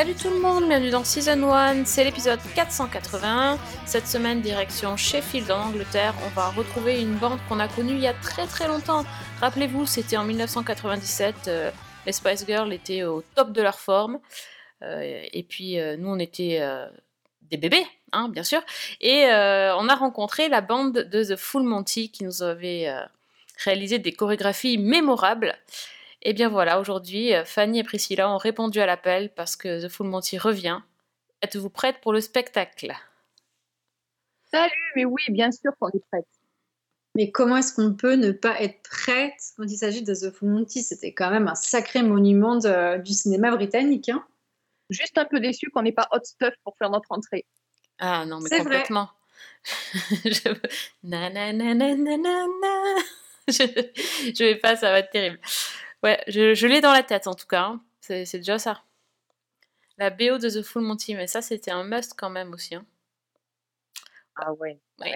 Salut tout le monde, bienvenue dans Season 1, c'est l'épisode 481. Cette semaine, direction Sheffield en Angleterre, on va retrouver une bande qu'on a connue il y a très très longtemps. Rappelez-vous, c'était en 1997, euh, les Spice Girls étaient au top de leur forme. Euh, et puis euh, nous, on était des bébés, hein, bien sûr. Et on a rencontré la bande de The Full Monty qui nous avait réalisé des chorégraphies mémorables. Et bien voilà, aujourd'hui, euh, Fanny et Priscilla ont répondu à l'appel parce que The Full Monty revient. Êtes-vous prête pour le spectacle? Salut, mais oui, bien sûr qu'on est prête. Mais comment est-ce qu'on peut ne pas être prête quand il s'agit de The Full Monty? C'était quand même un sacré monument de- du cinéma britannique. hein. Juste un peu déçu qu'on n'ait pas hot stuff pour faire notre entrée. Ah non, mais vrai. complètement. je... Na, na, na, na, na, na, na. Je... je vais pas, ça va être terrible. Ouais, je, je l'ai dans la tête en tout cas. hein. C'est c'est déjà ça. La BO de The Full Monty, mais ça c'était un must quand même aussi. hein. Ah ouais. Oui.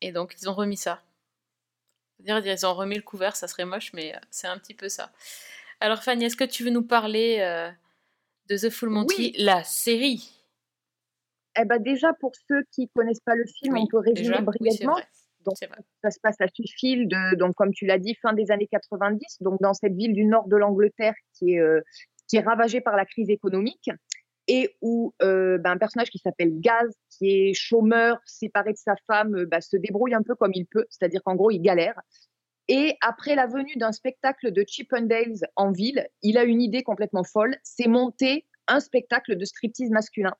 Et donc ils ont remis ça. Dire ils ont remis le couvert, ça serait moche, mais euh, c'est un petit peu ça. Alors Fanny, est-ce que tu veux nous parler euh, de The Full Monty, la série? Eh ben déjà, pour ceux qui connaissent pas le film, Oui, on peut résumer déjà, brièvement. Donc, ça se passe à Sheffield, donc comme tu l'as dit, fin des années 90, donc dans cette ville du nord de l'Angleterre qui est euh, qui est ravagée par la crise économique et où euh, ben, un personnage qui s'appelle Gaz, qui est chômeur, séparé de sa femme, euh, bah, se débrouille un peu comme il peut, c'est-à-dire qu'en gros il galère. Et après la venue d'un spectacle de Chippendales en ville, il a une idée complètement folle, c'est monter un spectacle de striptease masculin.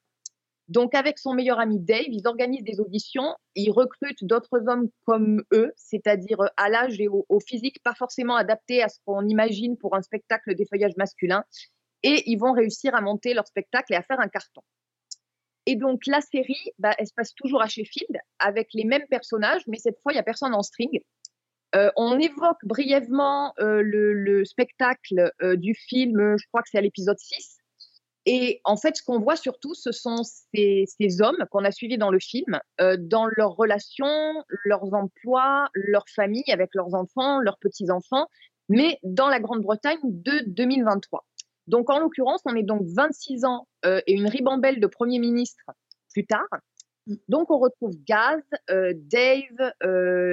Donc, avec son meilleur ami Dave, ils organisent des auditions, ils recrutent d'autres hommes comme eux, c'est-à-dire à l'âge et au, physique pas forcément adaptés à ce qu'on imagine pour un spectacle d'effeuillage masculin, et ils vont réussir à monter leur spectacle et à faire un carton. Et donc, la série, bah, elle se passe toujours à Sheffield, avec les mêmes personnages, mais cette fois, il n'y a personne en string. Euh, on évoque brièvement euh, le, le spectacle euh, du film, je crois que c'est à l'épisode 6, et en fait, ce qu'on voit surtout, ce sont ces, ces hommes qu'on a suivis dans le film, euh, dans leurs relations, leurs emplois, leur famille avec leurs enfants, leurs petits-enfants, mais dans la Grande-Bretagne de 2023. Donc, en l'occurrence, on est donc 26 ans euh, et une ribambelle de Premier ministre plus tard. Donc, on retrouve Gaz, euh, Dave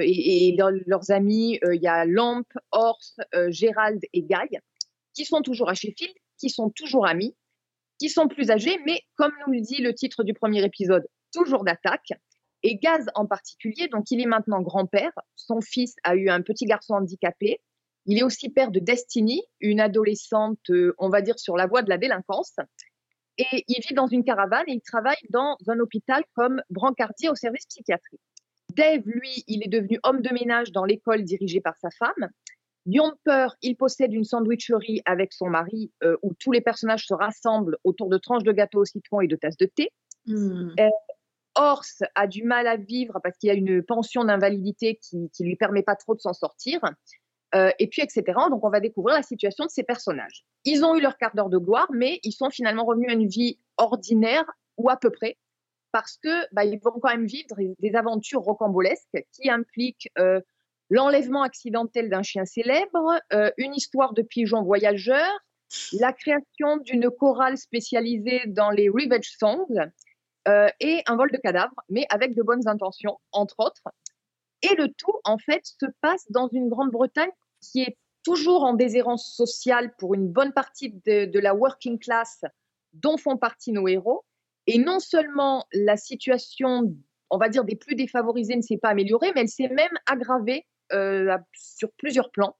et, et leur- leurs amis. Il y a Lamp, Horse, Gérald et Guy, qui sont toujours à Sheffield, qui sont toujours amis qui sont plus âgés, mais comme nous le dit le titre du premier épisode, toujours d'attaque. Et Gaz en particulier, donc il est maintenant grand-père. Son fils a eu un petit garçon handicapé. Il est aussi père de Destiny, une adolescente, euh, on va dire, sur la voie de la délinquance. Et il vit dans une caravane et il travaille dans un hôpital comme brancardier au service psychiatrique. Dave, lui, il est devenu homme de ménage dans l'école dirigée par sa femme. Yomper, il possède une sandwicherie avec son mari euh, où tous les personnages se rassemblent autour de tranches de gâteau au citron et de tasses de thé. Horse a du mal à vivre parce qu'il a une pension d'invalidité qui ne lui permet pas trop de s'en sortir. Euh, et puis, etc. Donc, on va découvrir la situation de ces personnages. Ils ont eu leur quart d'heure de gloire, mais ils sont finalement revenus à une vie ordinaire, ou à peu près, parce que bah, ils vont quand même vivre des- aventures rocambolesques qui impliquent l'enlèvement accidentel d'un chien célèbre, euh, une histoire de pigeons voyageurs, la création d'une chorale spécialisée dans les revenge songs euh, et un vol de cadavres, mais avec de bonnes intentions, entre autres. Et le tout, en fait, se passe dans une Grande-Bretagne qui est toujours en déshérence sociale pour une bonne partie de, la working class dont font partie nos héros. Et non seulement la situation, on va dire, des plus défavorisés ne s'est pas améliorée, mais elle s'est même aggravée sur plusieurs plans.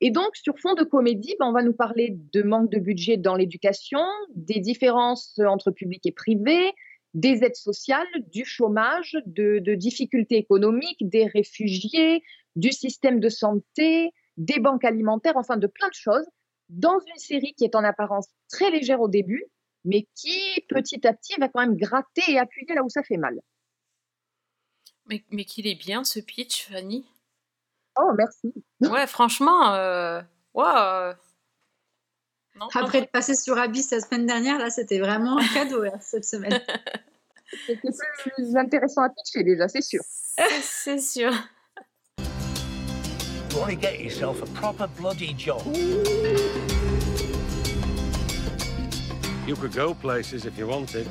Et donc, sur fond de comédie, ben, on va nous parler de manque de budget dans l'éducation, des différences entre public et privé, des aides sociales, du chômage, de, de difficultés économiques, des réfugiés, du système de santé, des banques alimentaires, enfin de plein de choses, dans une série qui est en apparence très légère au début, mais qui petit à petit va quand même gratter et appuyer là où ça fait mal. Mais, mais qu'il est bien ce pitch, Fanny? Oh, merci. Ouais, franchement, euh... waouh. Non, Après être passé sur Abyss la semaine dernière, là, c'était vraiment un cadeau là, cette semaine. C'était plus intéressant à pitcher déjà, c'est sûr. C'est sûr. You want to get yourself a proper bloody job. You could go places if you wanted.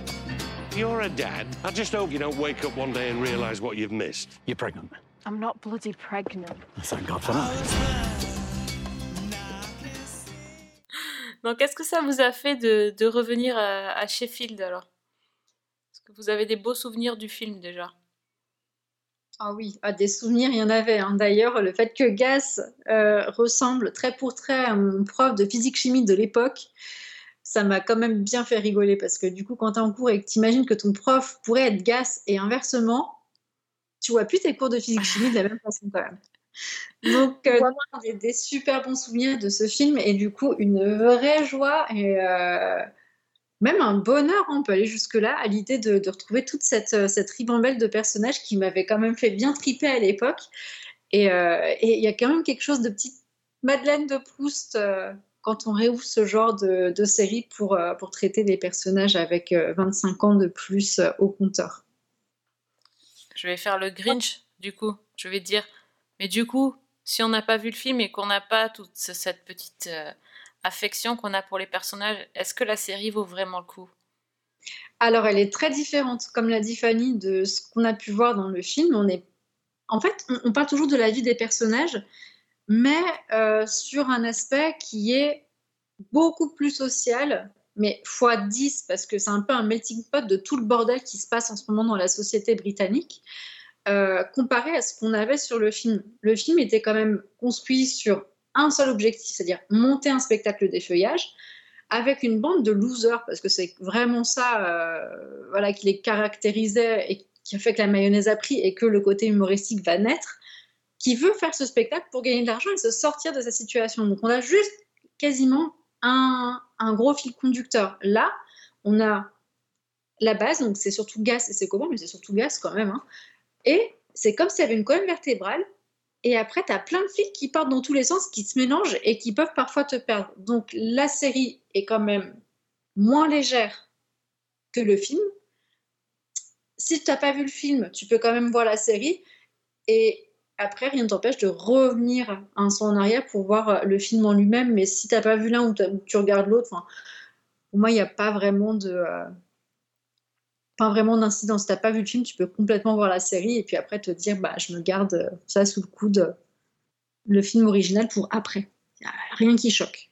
You're a dad. I just hope you don't wake up one day and realize what you've missed. You're pregnant. I'm not bloody pregnant. Thank God for that. Donc, qu'est-ce que ça vous a fait de, de revenir à, à Sheffield alors? Est-ce que vous avez des beaux souvenirs du film déjà? Ah oui, ah, des souvenirs, il y en avait. hein. D'ailleurs, le fait que Gas euh, ressemble trait pour trait à mon prof de physique-chimie de l'époque, ça m'a quand même bien fait rigoler parce que du coup, quand tu es en cours et que tu imagines que ton prof pourrait être Gas et inversement, tu vois plus tes cours de physique-chimie de la même façon quand même. Donc, euh, des, des super bons souvenirs de ce film et du coup, une vraie joie et euh, même un bonheur, on peut aller jusque-là, à l'idée de, de retrouver toute cette, euh, cette ribambelle de personnages qui m'avait quand même fait bien triper à l'époque. Et euh, et il y a quand même quelque chose de petite Madeleine de Proust quand on réouvre ce genre de, de série pour, pour traiter des personnages avec euh, 25 ans de plus au compteur. Je vais faire le Grinch, du coup. Je vais dire, mais du coup, si on n'a pas vu le film et qu'on n'a pas toute ce- cette petite euh, affection qu'on a pour les personnages, est-ce que la série vaut vraiment le coup? Alors, elle est très différente, comme l'a dit Fanny, de ce qu'on a pu voir dans le film. On est... En fait, on, on parle toujours de la vie des personnages, mais euh, sur un aspect qui est beaucoup plus social, mais fois 10, parce que c'est un peu un melting pot de tout le bordel qui se passe en ce moment dans la société britannique, euh, comparé à ce qu'on avait sur le film. Le film était quand même construit sur un seul objectif, c'est-à-dire monter un spectacle des feuillages avec une bande de losers, parce que c'est vraiment ça euh, voilà, qui les caractérisait et qui a fait que la mayonnaise a pris et que le côté humoristique va naître, qui veut faire ce spectacle pour gagner de l'argent et se sortir de sa situation. Donc on a juste quasiment un, gros fil conducteur. Là, on a la base, donc c'est surtout Gas et ses copains, mais c'est surtout Gas quand même. hein. Et c'est comme s'il y avait une colonne vertébrale. Et après, tu as plein de fils qui partent dans tous les sens, qui se mélangent et qui peuvent parfois te perdre. Donc la série est quand même moins légère que le film. Si tu n'as pas vu le film, tu peux quand même voir la série. Et après, rien ne t'empêche de revenir un saut en arrière pour voir euh, le film en lui-même. Mais si tu n'as pas vu l'un ou, t'as- ou tu regardes l'autre, pour moi, il n'y a pas vraiment de... euh, pas vraiment d'incidence. Si t'as pas vu le film, tu peux complètement voir la série et puis après te dire, bah, je me garde euh, ça sous le coude, euh, le film original pour après. Y a rien qui choque.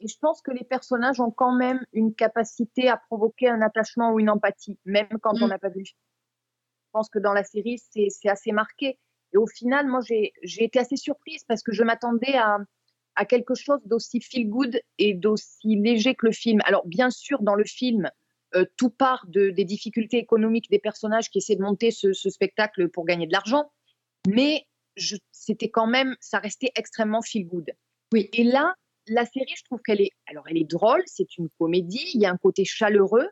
Et je pense que les personnages ont quand même une capacité à provoquer un attachement ou une empathie, même quand on Mm. n'a pas vu le film. Je pense que dans la série, c'est assez marqué. Et au final, moi, j'ai été assez surprise parce que je m'attendais à, à quelque chose d'aussi feel good et d'aussi léger que le film. Alors, bien sûr, dans le film, euh, tout part de, des difficultés économiques des personnages qui essaient de monter ce, ce spectacle pour gagner de l'argent, mais c'était quand même, ça restait extrêmement feel good. Oui. Et là, la série, je trouve qu'elle est, alors elle est drôle, c'est une comédie, il y a un côté chaleureux,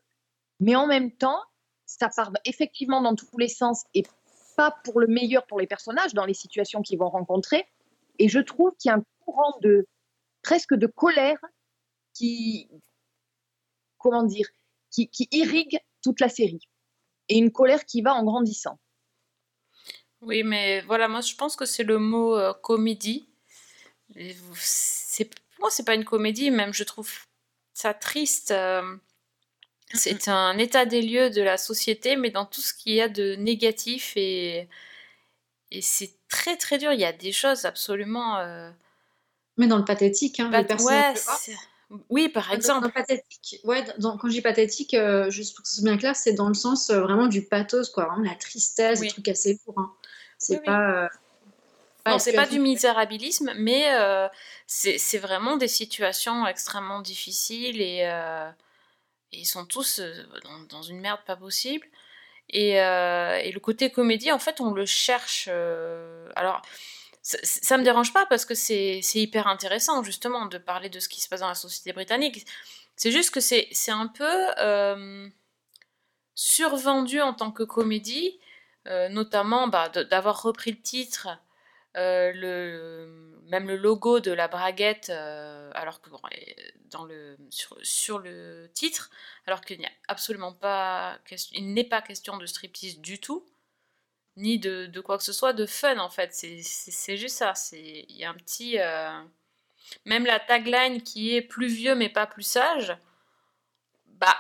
mais en même temps, ça part effectivement dans tous les sens et pas pour le meilleur pour les personnages dans les situations qu'ils vont rencontrer. Et je trouve qu'il y a un courant de presque de colère qui, comment dire, qui, irrigue toute la série. Et une colère qui va en grandissant. Oui, mais voilà, moi je pense que c'est le mot euh, comédie. C'est, pour moi, c'est pas une comédie, même je trouve ça triste. euh, c'est un état des lieux de la société, mais dans tout ce qu'il y a de négatif et, et c'est très très dur. Il y a des choses absolument. euh, Mais dans le pathétique, hein, pas- les personnages. ouais, c'est- oui, par Dans- exemple. Dans le pathétique, ouais, dans- quand je dis pathétique, euh, juste pour que ce soit bien clair, c'est dans le sens euh, vraiment du pathos, quoi, vraiment la tristesse, Oui. des trucs assez lourds. hein. C'est Oui, oui. pas. euh, Non, c'est pas du misérabilisme, mais euh, c'est c'est vraiment des situations extrêmement difficiles et, euh, ils sont tous euh, dans, une merde pas possible. Et, euh, et le côté comédie, en fait, on le cherche. euh, alors, ça, ça me dérange pas parce que c'est hyper intéressant, justement, de parler de ce qui se passe dans la société britannique. C'est juste que c'est un peu euh, survendu en tant que comédie, notamment bah, d'avoir repris le titre Euh, le, même le logo de la braguette, euh, alors que bon, dans le, sur, sur le titre, alors qu'il n'y a absolument pas, question- il n'est pas question de striptease du tout, ni de, de quoi que ce soit de fun en fait. C'est- juste ça. c'est- Il y a un petit, euh, même la tagline qui est plus vieux mais pas plus sage, bah,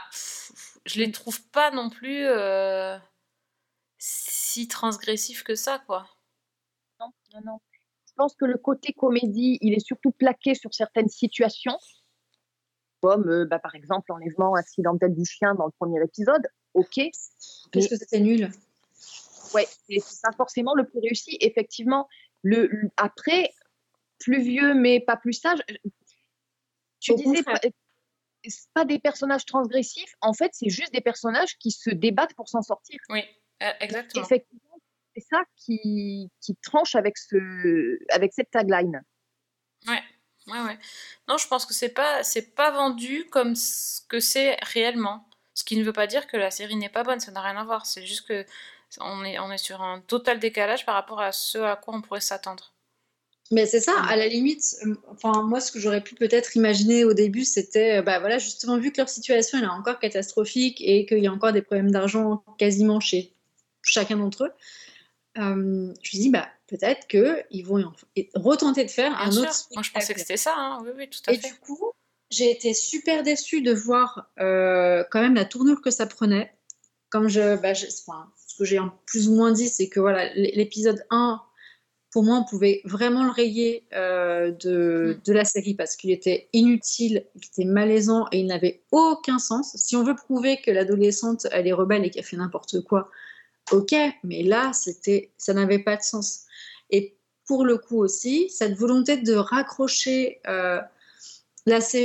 je les trouve pas non plus si transgressifs que ça quoi. Non, non, non. Je pense que le côté comédie, il est surtout plaqué sur certaines situations, comme euh, bah, par exemple l'enlèvement accidentel du chien dans le premier épisode. Ok, Qu'est-ce que c'était nul ouais, c'est pas forcément le plus réussi. Effectivement, le, le- après, plus vieux mais pas plus sage. Tu Au disais pas, c'est pas des personnages transgressifs. En fait, c'est juste des personnages qui se débattent pour s'en sortir. Oui, euh, exactement. Effectivement, c'est ça qui, qui tranche avec ce, avec cette tagline. Ouais, ouais, ouais. Non, je pense que c'est pas, c'est pas vendu comme ce que c'est réellement. Ce qui ne veut pas dire que la série n'est pas bonne, ça n'a rien à voir. C'est juste que on est, on est sur un total décalage par rapport à ce à quoi on pourrait s'attendre. Mais c'est ça, à la limite, euh, enfin moi ce que j'aurais pu peut-être imaginer au début, c'était, euh, bah voilà, justement vu que leur situation elle est encore catastrophique et qu'il y a encore des problèmes d'argent quasiment chez chacun d'entre eux, euh, je me dis bah peut-être que ils vont en- et retenter de faire Bien un sûr. autre Moi, je pensais que c'était ça. hein. Oui, oui, tout à Et fait. du coup, j'ai été super déçue de voir euh, quand même la tournure que ça prenait. Comme je, bah, je- enfin, ce que j'ai plus ou moins dit, c'est que voilà, l'épisode 1, pour moi, on pouvait vraiment le rayer euh, de, Mm. de la série parce qu'il était inutile, il était malaisant et il n'avait aucun sens. Si on veut prouver que l'adolescente, elle est rebelle et qu'elle fait n'importe quoi, ok, mais là, c'était, ça n'avait pas de sens. Et pour le coup aussi, cette volonté de raccrocher euh,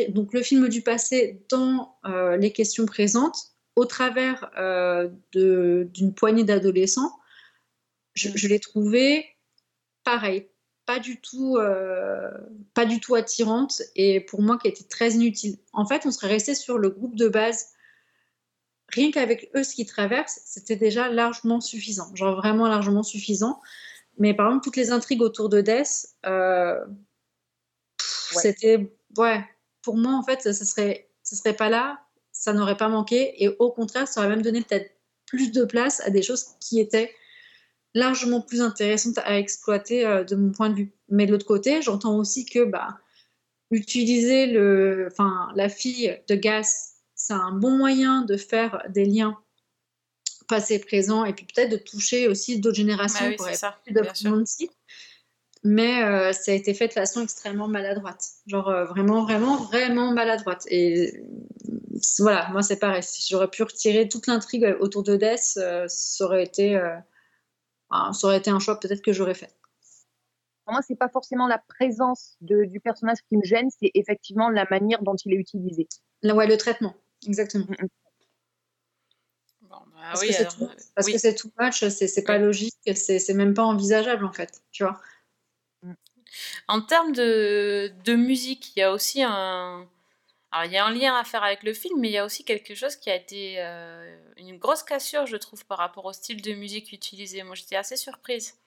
donc le film du passé dans euh, les questions présentes au travers euh, d'une poignée d'adolescents, je, l'ai trouvé pareil, pas du tout, pas du tout attirante et pour moi qui était très inutile. En fait, on serait resté sur le groupe de base. Rien qu'avec eux, ce qu'ils traversent, c'était déjà largement suffisant, genre vraiment largement suffisant. Mais par exemple, toutes les intrigues autour de Death, euh, Ouais. c'était ouais. Pour moi, en fait, ça serait, ça serait pas là, ça n'aurait pas manqué, et au contraire, ça aurait même donné peut-être plus de place à des choses qui étaient largement plus intéressantes à exploiter euh, de mon point de vue. Mais de l'autre côté, j'entends aussi que bah, utiliser le, enfin, la fille de Gas, c'est un bon moyen de faire des liens passé-présent et puis peut-être de toucher aussi d'autres générations Bah oui, ça, plus de. Mais euh, ça a été fait de façon extrêmement maladroite. Genre euh, vraiment, vraiment, vraiment maladroite. Et euh, voilà, moi c'est pareil. Si j'aurais pu retirer toute l'intrigue autour de Death, euh, ça aurait été, euh, enfin, ça aurait été un choix peut-être que j'aurais fait. Pour moi, c'est pas forcément la présence de- du personnage qui me gêne, c'est effectivement la manière dont il est utilisé. Là, ouais, le traitement, exactement. Bon, bah Parce oui, que alors, tout- euh, Parce oui. que c'est too much, c'est pas logique, c'est même pas envisageable en fait, tu vois. En termes de, de musique, il y a aussi un. Alors, il y a un lien à faire avec le film, mais il y a aussi quelque chose qui a été euh, une grosse cassure, je trouve, par rapport au style de musique utilisé. Moi, j'étais assez surprise.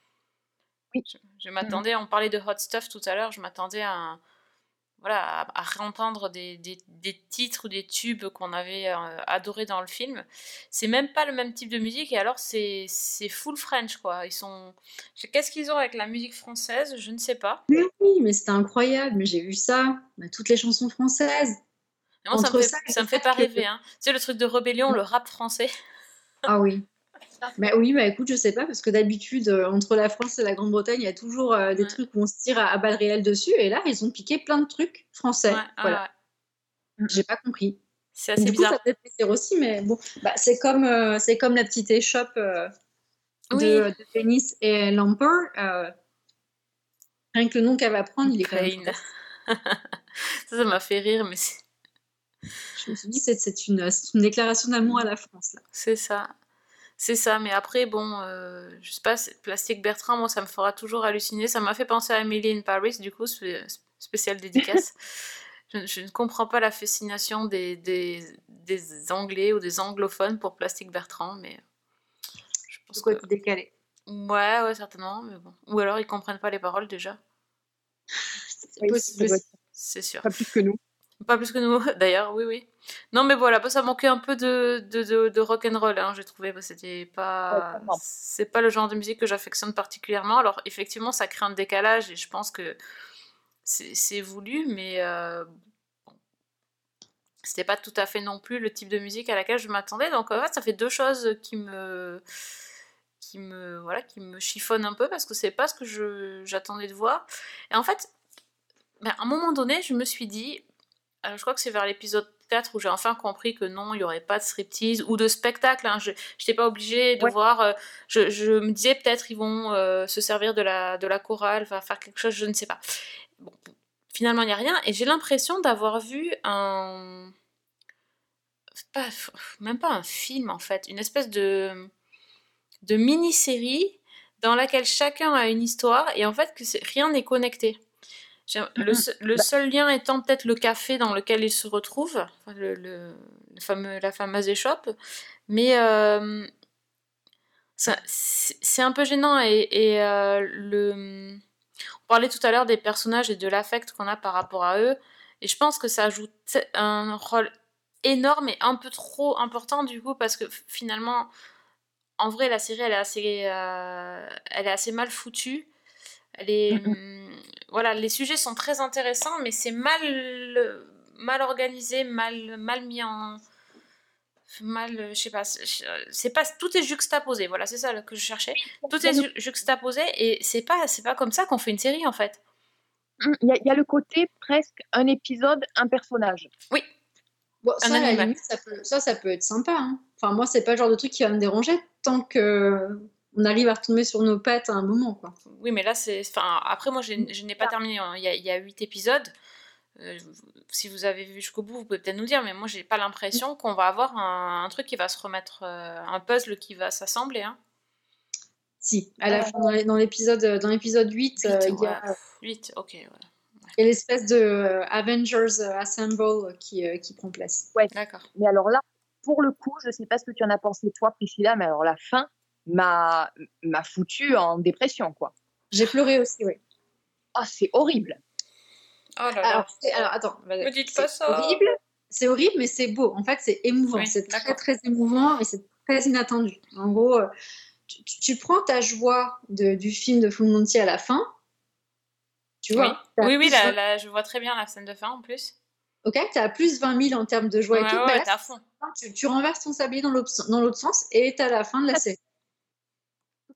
Oui. Je, je m'attendais, on parlait de Hot Stuff tout à l'heure, je m'attendais à, un- voilà, à, à réentendre des, des, des titres ou des tubes qu'on avait euh, adorés dans le film. C'est même pas le même type de musique, et alors c'est c'est full French, quoi. Ils sont. Qu'est-ce qu'ils ont avec la musique française? Je ne sais pas. Mais oui, mais c'était incroyable, mais j'ai vu ça, bah, toutes les chansons françaises. Et moi, ça me Entre fait, ça me fait pas que- rêver. Hein. Tu sais, le truc de rébellion, le rap français. Ah oui. Bah oui, bah écoute, je sais pas, parce que d'habitude, euh, entre la France et la Grande-Bretagne, il y a toujours euh, des Ouais. trucs où on se tire à, à balles réelles dessus, et là, ils ont piqué plein de trucs français. Ouais, voilà, ouais. j'ai pas compris. C'est assez du coup, bizarre. ça peut plaisir aussi, mais bon, bah, c'est comme, euh, c'est comme la petite échoppe euh, de, Oui. de Dennis et Lamper. rien que le nom qu'elle va prendre, il est quand même. Ça, ça m'a fait rire, mais c'est Je me suis dit, c'est une, une déclaration d'amour à la France. C'est ça. C'est ça, mais après, bon, euh, je sais pas, Plastique Bertrand, moi, ça me fera toujours halluciner. Ça m'a fait penser à Emily in Paris, du coup, spé- spécial dédicace. je, je ne comprends pas la fascination des, des, des Anglais ou des anglophones pour Plastique Bertrand, mais je pense Pourquoi que... décalé? Ouais, ouais, certainement, mais bon. Ou alors ils comprennent pas les paroles déjà, C'est possible c'est sûr. Pas plus que nous. Pas plus que nous, d'ailleurs, oui, oui. Non, mais voilà, ça manquait un peu de, de, de, de rock'n'roll, hein, j'ai trouvé. C'était pas. C'est pas le genre de musique que j'affectionne particulièrement. Alors, effectivement, ça crée un décalage et je pense que c'est voulu, mais euh, c'était pas tout à fait non plus le type de musique à laquelle je m'attendais. Donc, en fait, ça fait deux choses qui me. qui me. voilà, qui me chiffonnent un peu parce que c'est pas ce que j'attendais de voir. Et en fait, ben, à un moment donné, je me suis dit, euh, je crois que c'est vers l'épisode 4 où j'ai enfin compris que non, il n'y aurait pas de striptease ou de spectacle. Hein. Je n'étais pas obligée de Ouais. voir. euh, je, je me disais peut-être ils vont euh, se servir de la, de la chorale, faire quelque chose, je ne sais pas. Bon, finalement, il n'y a rien. Et j'ai l'impression d'avoir vu un. Pas, même pas un film en fait, une espèce de, de mini-série dans laquelle chacun a une histoire et en fait que rien n'est connecté. Le, se- le Bah- seul lien étant peut-être le café dans lequel ils se retrouvent, le, le- le fameux, la fameuse échoppe, mais euh, c'est un peu gênant et, et, euh, le, on parlait tout à l'heure des personnages et de l'affect qu'on a par rapport à eux, et je pense que ça ajoute un rôle énorme et un peu trop important du coup parce que finalement, en vrai, la série elle est assez, euh, elle est assez mal foutue. Elle est, voilà, les sujets sont très intéressants, mais c'est mal, mal organisé, mal, mal mis en, mal, je sais pas, c'est pas, tout est juxtaposé. Voilà, c'est ça que je cherchais. Tout est ju- juxtaposé et c'est pas, c'est pas comme ça qu'on fait une série en fait. Hum, Il y, a- il y a le côté presque un épisode, un personnage. Oui, Bon, Un ça, à la animal. limite, ça peut, ça, ça peut être sympa. hein. Enfin, moi, c'est pas le genre de truc qui va me déranger tant que on arrive à retomber sur nos pattes à un moment, quoi. Oui, mais là, c'est. Enfin, après, moi, je n'ai pas terminé. hein. Il y a, il y a 8 épisodes. Euh, si vous avez vu jusqu'au bout, vous pouvez peut-être nous dire, mais moi, j'ai pas l'impression qu'on va avoir un, un truc qui va se remettre. euh, un puzzle qui va s'assembler. Hein. Si, à la fin, dans l'épisode, dans l'épisode 8, euh, il y a, 8, ok, ouais. il y a l'espèce de euh, Avengers euh, Assemble qui, euh, qui prend place. D'accord. Mais alors là, pour le coup, je ne sais pas ce que tu en as pensé toi, Priscilla, mais alors la fin m'a m'a foutu en dépression, quoi. J'ai pleuré aussi, oui. Ah, c'est horrible. Oh là là. Alors, c'est- alors, attends, Me dites pas c'est ça. horrible, c'est horrible, mais c'est beau. En fait, c'est émouvant. Oui, c'est très, très émouvant et c'est très inattendu. En gros, euh, tu, prends ta joie de- du film de Full Monty à la fin. Tu Oui, vois oui, oui plus là, 20 là, je vois très bien la scène de fin en plus. Ok, tu as plus 20 000 en termes de joie Ouais, et tout. ouais, bah ouais, là, t'es à fond. tu, tu renverses ton sablier dans l'autre dans l'autre sens et tu as la fin de la série.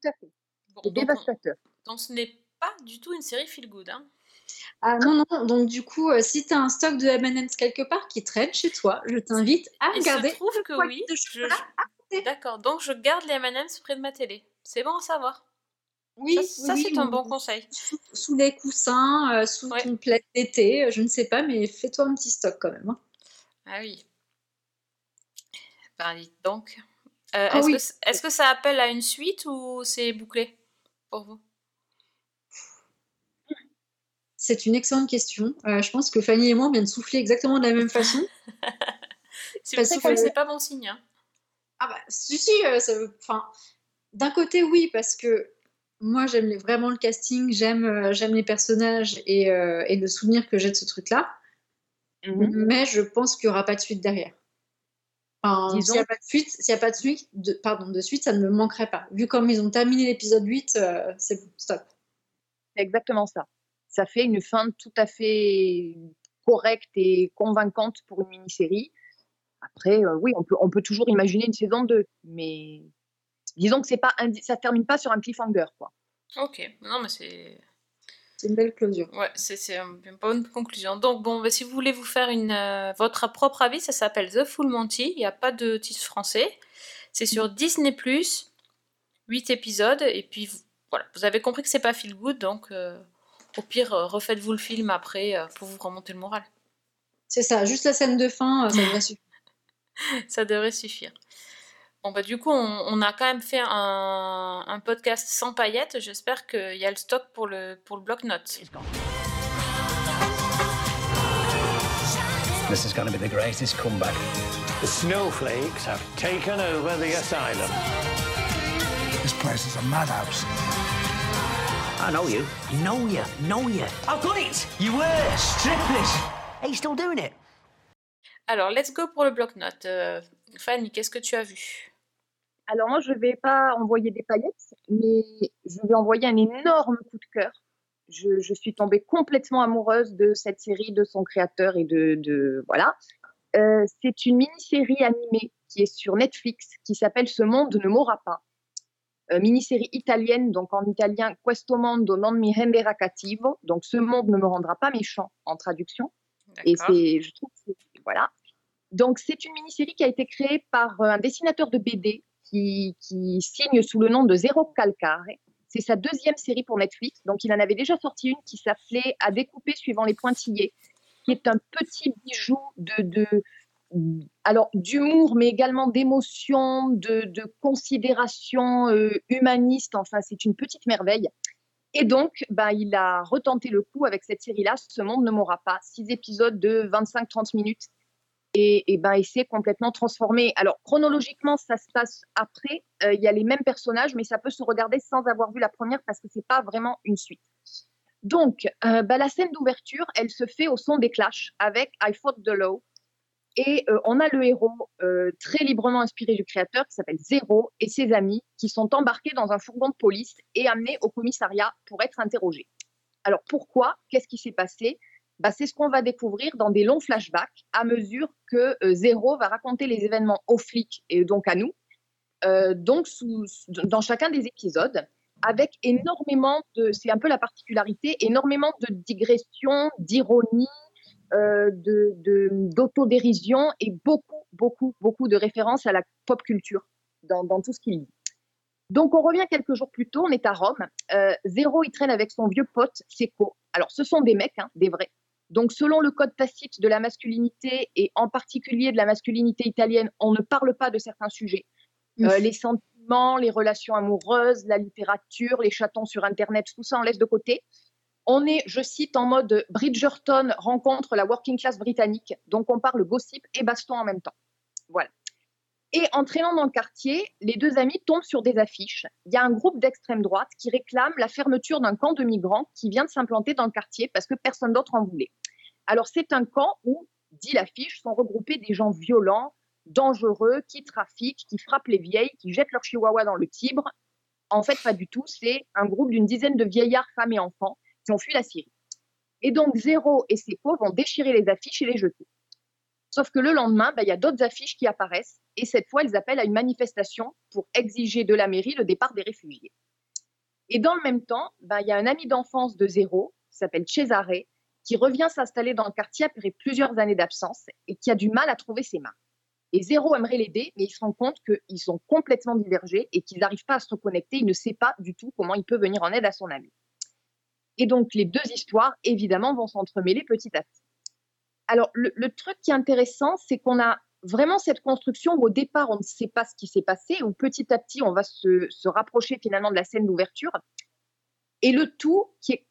Tout à fait. Bon, C'est on- dévastateur. donc ce n'est pas du tout une série feel good. Hein. Ah non, non, donc du coup, euh, si tu as un stock de M&M's quelque part qui traîne chez toi, je t'invite à Il regarder. se trouve que oui. je- je-. D'accord, donc je garde les M&M's près de ma télé. C'est bon à savoir. Oui, ça, oui, ça, oui, c'est un bon conseil. sous, sous les coussins, euh, sous Ouais. ton plaid d'été, euh, je ne sais pas, mais fais-toi un petit stock quand même. hein. Ah oui. Ben, donc. Euh, Ah est-ce, oui. que, c- est-ce que ça appelle à une suite ou c'est bouclé pour vous? C'est une excellente question. Euh, je pense que Fanny et moi on vient de souffler exactement de la même façon. Si Parce que- c'est pas bon signe. hein. Ah bah, si, si, euh, ça veut... Enfin, d'un côté, oui, parce que moi, j'aime les- vraiment le casting, j'aime euh, j'aime les personnages et, euh, et le souvenir que j'ai de ce truc-là, Mhm. mais je pense qu'il n'y aura pas de suite derrière. Enfin, Disons- s'il n'y a pas de suite, s'il y a pas de suite, de, pardon, de suite, ça ne me manquerait pas. Vu comme ils ont terminé l'épisode 8, euh, c'est bon, stop. C'est exactement ça. Ça fait une fin tout à fait correcte et convaincante pour une mini-série. Après, euh, oui, on peut, on peut toujours imaginer une saison 2, mais disons que c'est pas indi- ça termine pas sur un cliffhanger, quoi. Ok, non mais c'est... C'est une belle closure. Ouais, c'est, c'est un- une bonne conclusion. Donc bon, bah, si vous voulez vous faire une, euh, votre propre avis, ça s'appelle The Full Monty. Il n'y a pas de titre français. C'est sur Disney+, 8 épisodes. Et puis vous- voilà, vous avez compris que c'est pas feel good, donc euh, au pire, euh, refaites-vous le film après euh, pour vous remonter le moral. C'est ça, juste la scène de fin, ça devrait suffire. Ça devrait suffire. Bon, bah, du coup, on, on a quand même fait un, un podcast sans paillettes. J'espère qu'il y a le stock pour le, pour le bloc-notes. This is going to be the greatest comeback. The snowflakes have taken over the asylum. This place is a madhouse. I know you. Know you. Know you. I've got it. You were strippers. Are you still doing it? Alors, let's go pour le bloc-notes. Euh, Fanny, qu'est-ce que tu as vu? Alors moi, je ne vais pas envoyer des paillettes, mais je vais envoyer un énorme coup de cœur. Je, je suis tombée complètement amoureuse de cette série, de son créateur et de, de voilà. Euh, c'est une mini-série animée qui est sur Netflix qui s'appelle Ce monde ne mourra pas. Euh, mini-série italienne, donc en italien Questo mondo non mi renderà cattivo, donc ce monde ne me rendra pas méchant en traduction. Et c'est, je trouve, que c'est- voilà. Donc c'est une mini-série qui a été créée par euh, un dessinateur de BD qui, signe sous le nom de Zero Calcare. C'est sa deuxième série pour Netflix. Donc il en avait déjà sorti une qui s'appelait À découper suivant les pointillés, qui est un petit bijou de, alors d'humour, mais également d'émotion, de, de considération euh, humaniste. Enfin, c'est une petite merveille. Et donc, bah, il a retenté le coup avec cette série-là, Ce monde ne mourra pas. Six épisodes de 25-30 minutes. Et, ben, il s'est complètement transformé. Alors, chronologiquement, ça se passe après. Euh, Il y a les mêmes personnages, mais ça peut se regarder sans avoir vu la première parce que c'est pas vraiment une suite. Donc, euh, bah, la scène d'ouverture, elle se fait au son des clashs avec I Fought the Law. Et euh, on a le héros très librement inspiré du créateur qui s'appelle Zéro et ses amis qui sont embarqués dans un fourgon de police et amenés au commissariat pour être interrogés. Alors pourquoi? Qu'est-ce qui s'est passé? Bah, C'est ce qu'on va découvrir dans des longs flashbacks à mesure que euh, Zéro va raconter les événements aux flics et donc à nous, euh, donc dans chacun des épisodes, avec énormément de, c'est un peu la particularité, énormément de digressions, d'ironie, euh, d'autodérision et beaucoup, beaucoup, beaucoup de références à la pop culture dans, dans tout ce qu'il dit. Donc, on revient quelques jours plus tôt, on est à Rome. Euh, Zéro, il traîne avec son vieux pote, Seco. Alors, ce sont des mecs, hein, des vrais. Donc, selon le code tacite de la masculinité, et en particulier de la masculinité italienne, on ne parle pas de certains sujets. Euh, les sentiments, les relations amoureuses, la littérature, les chatons sur Internet, tout ça, on laisse de côté. On est, je cite, en mode Bridgerton rencontre la working class britannique. Donc, on parle gossip et baston en même temps. Voilà. Et en traînant dans le quartier, les deux amis tombent sur des affiches. Il y a un groupe d'extrême droite qui réclame la fermeture d'un camp de migrants qui vient de s'implanter dans le quartier parce que personne d'autre en voulait. Alors, c'est un camp où, dit l'affiche, sont regroupés des gens violents, dangereux, qui trafiquent, qui frappent les vieilles, qui jettent leur chihuahua dans le Tibre. En fait, pas du tout. C'est un groupe d'une dizaine de vieillards, femmes et enfants qui ont fui la Syrie. Et donc, Zéro et ses vont déchirer les affiches et les jeter. Sauf que le lendemain, bah, il y a d'autres affiches qui apparaissent et cette fois, ils appellent à une manifestation pour exiger de la mairie le départ des réfugiés. Et dans le même temps, bah, il y a un ami d'enfance de Zéro, qui s'appelle Cesare, qui revient s'installer dans le quartier après plusieurs années d'absence et qui a du mal à trouver ses mains. Et Zéro aimerait l'aider, mais il se rend compte qu'ils sont complètement divergés et qu'ils n'arrivent pas à se reconnecter. Il ne sait pas du tout comment il peut venir en aide à son ami. Et donc, les deux histoires, évidemment, vont s'entremêler petit à petit. Alors, le, truc qui est intéressant, c'est qu'on a vraiment cette construction où au départ, on ne sait pas ce qui s'est passé, où petit à petit, on va se, rapprocher finalement de la scène d'ouverture. Et le tout qui est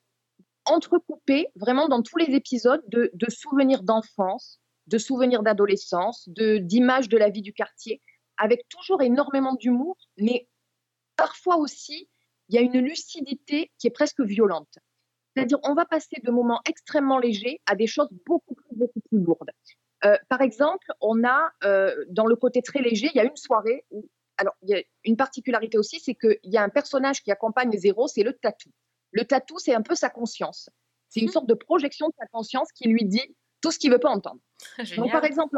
entrecoupé vraiment dans tous les épisodes de, de souvenirs d'enfance, de souvenirs d'adolescence, de d'images de la vie du quartier, avec toujours énormément d'humour, mais parfois aussi, il y a une lucidité qui est presque violente. C'est-à-dire, on va passer de moments extrêmement légers à des choses beaucoup beaucoup plus lourdes. Euh, par exemple, on a, euh, dans le côté très léger, il y a une soirée où, alors, il y a une particularité aussi, c'est qu'il y a un personnage qui accompagne Zéro, c'est le tatou. Le tatou, c'est un peu sa conscience. C'est une sorte de projection de sa conscience qui lui dit tout ce qu'il veut pas entendre. Donc, par exemple,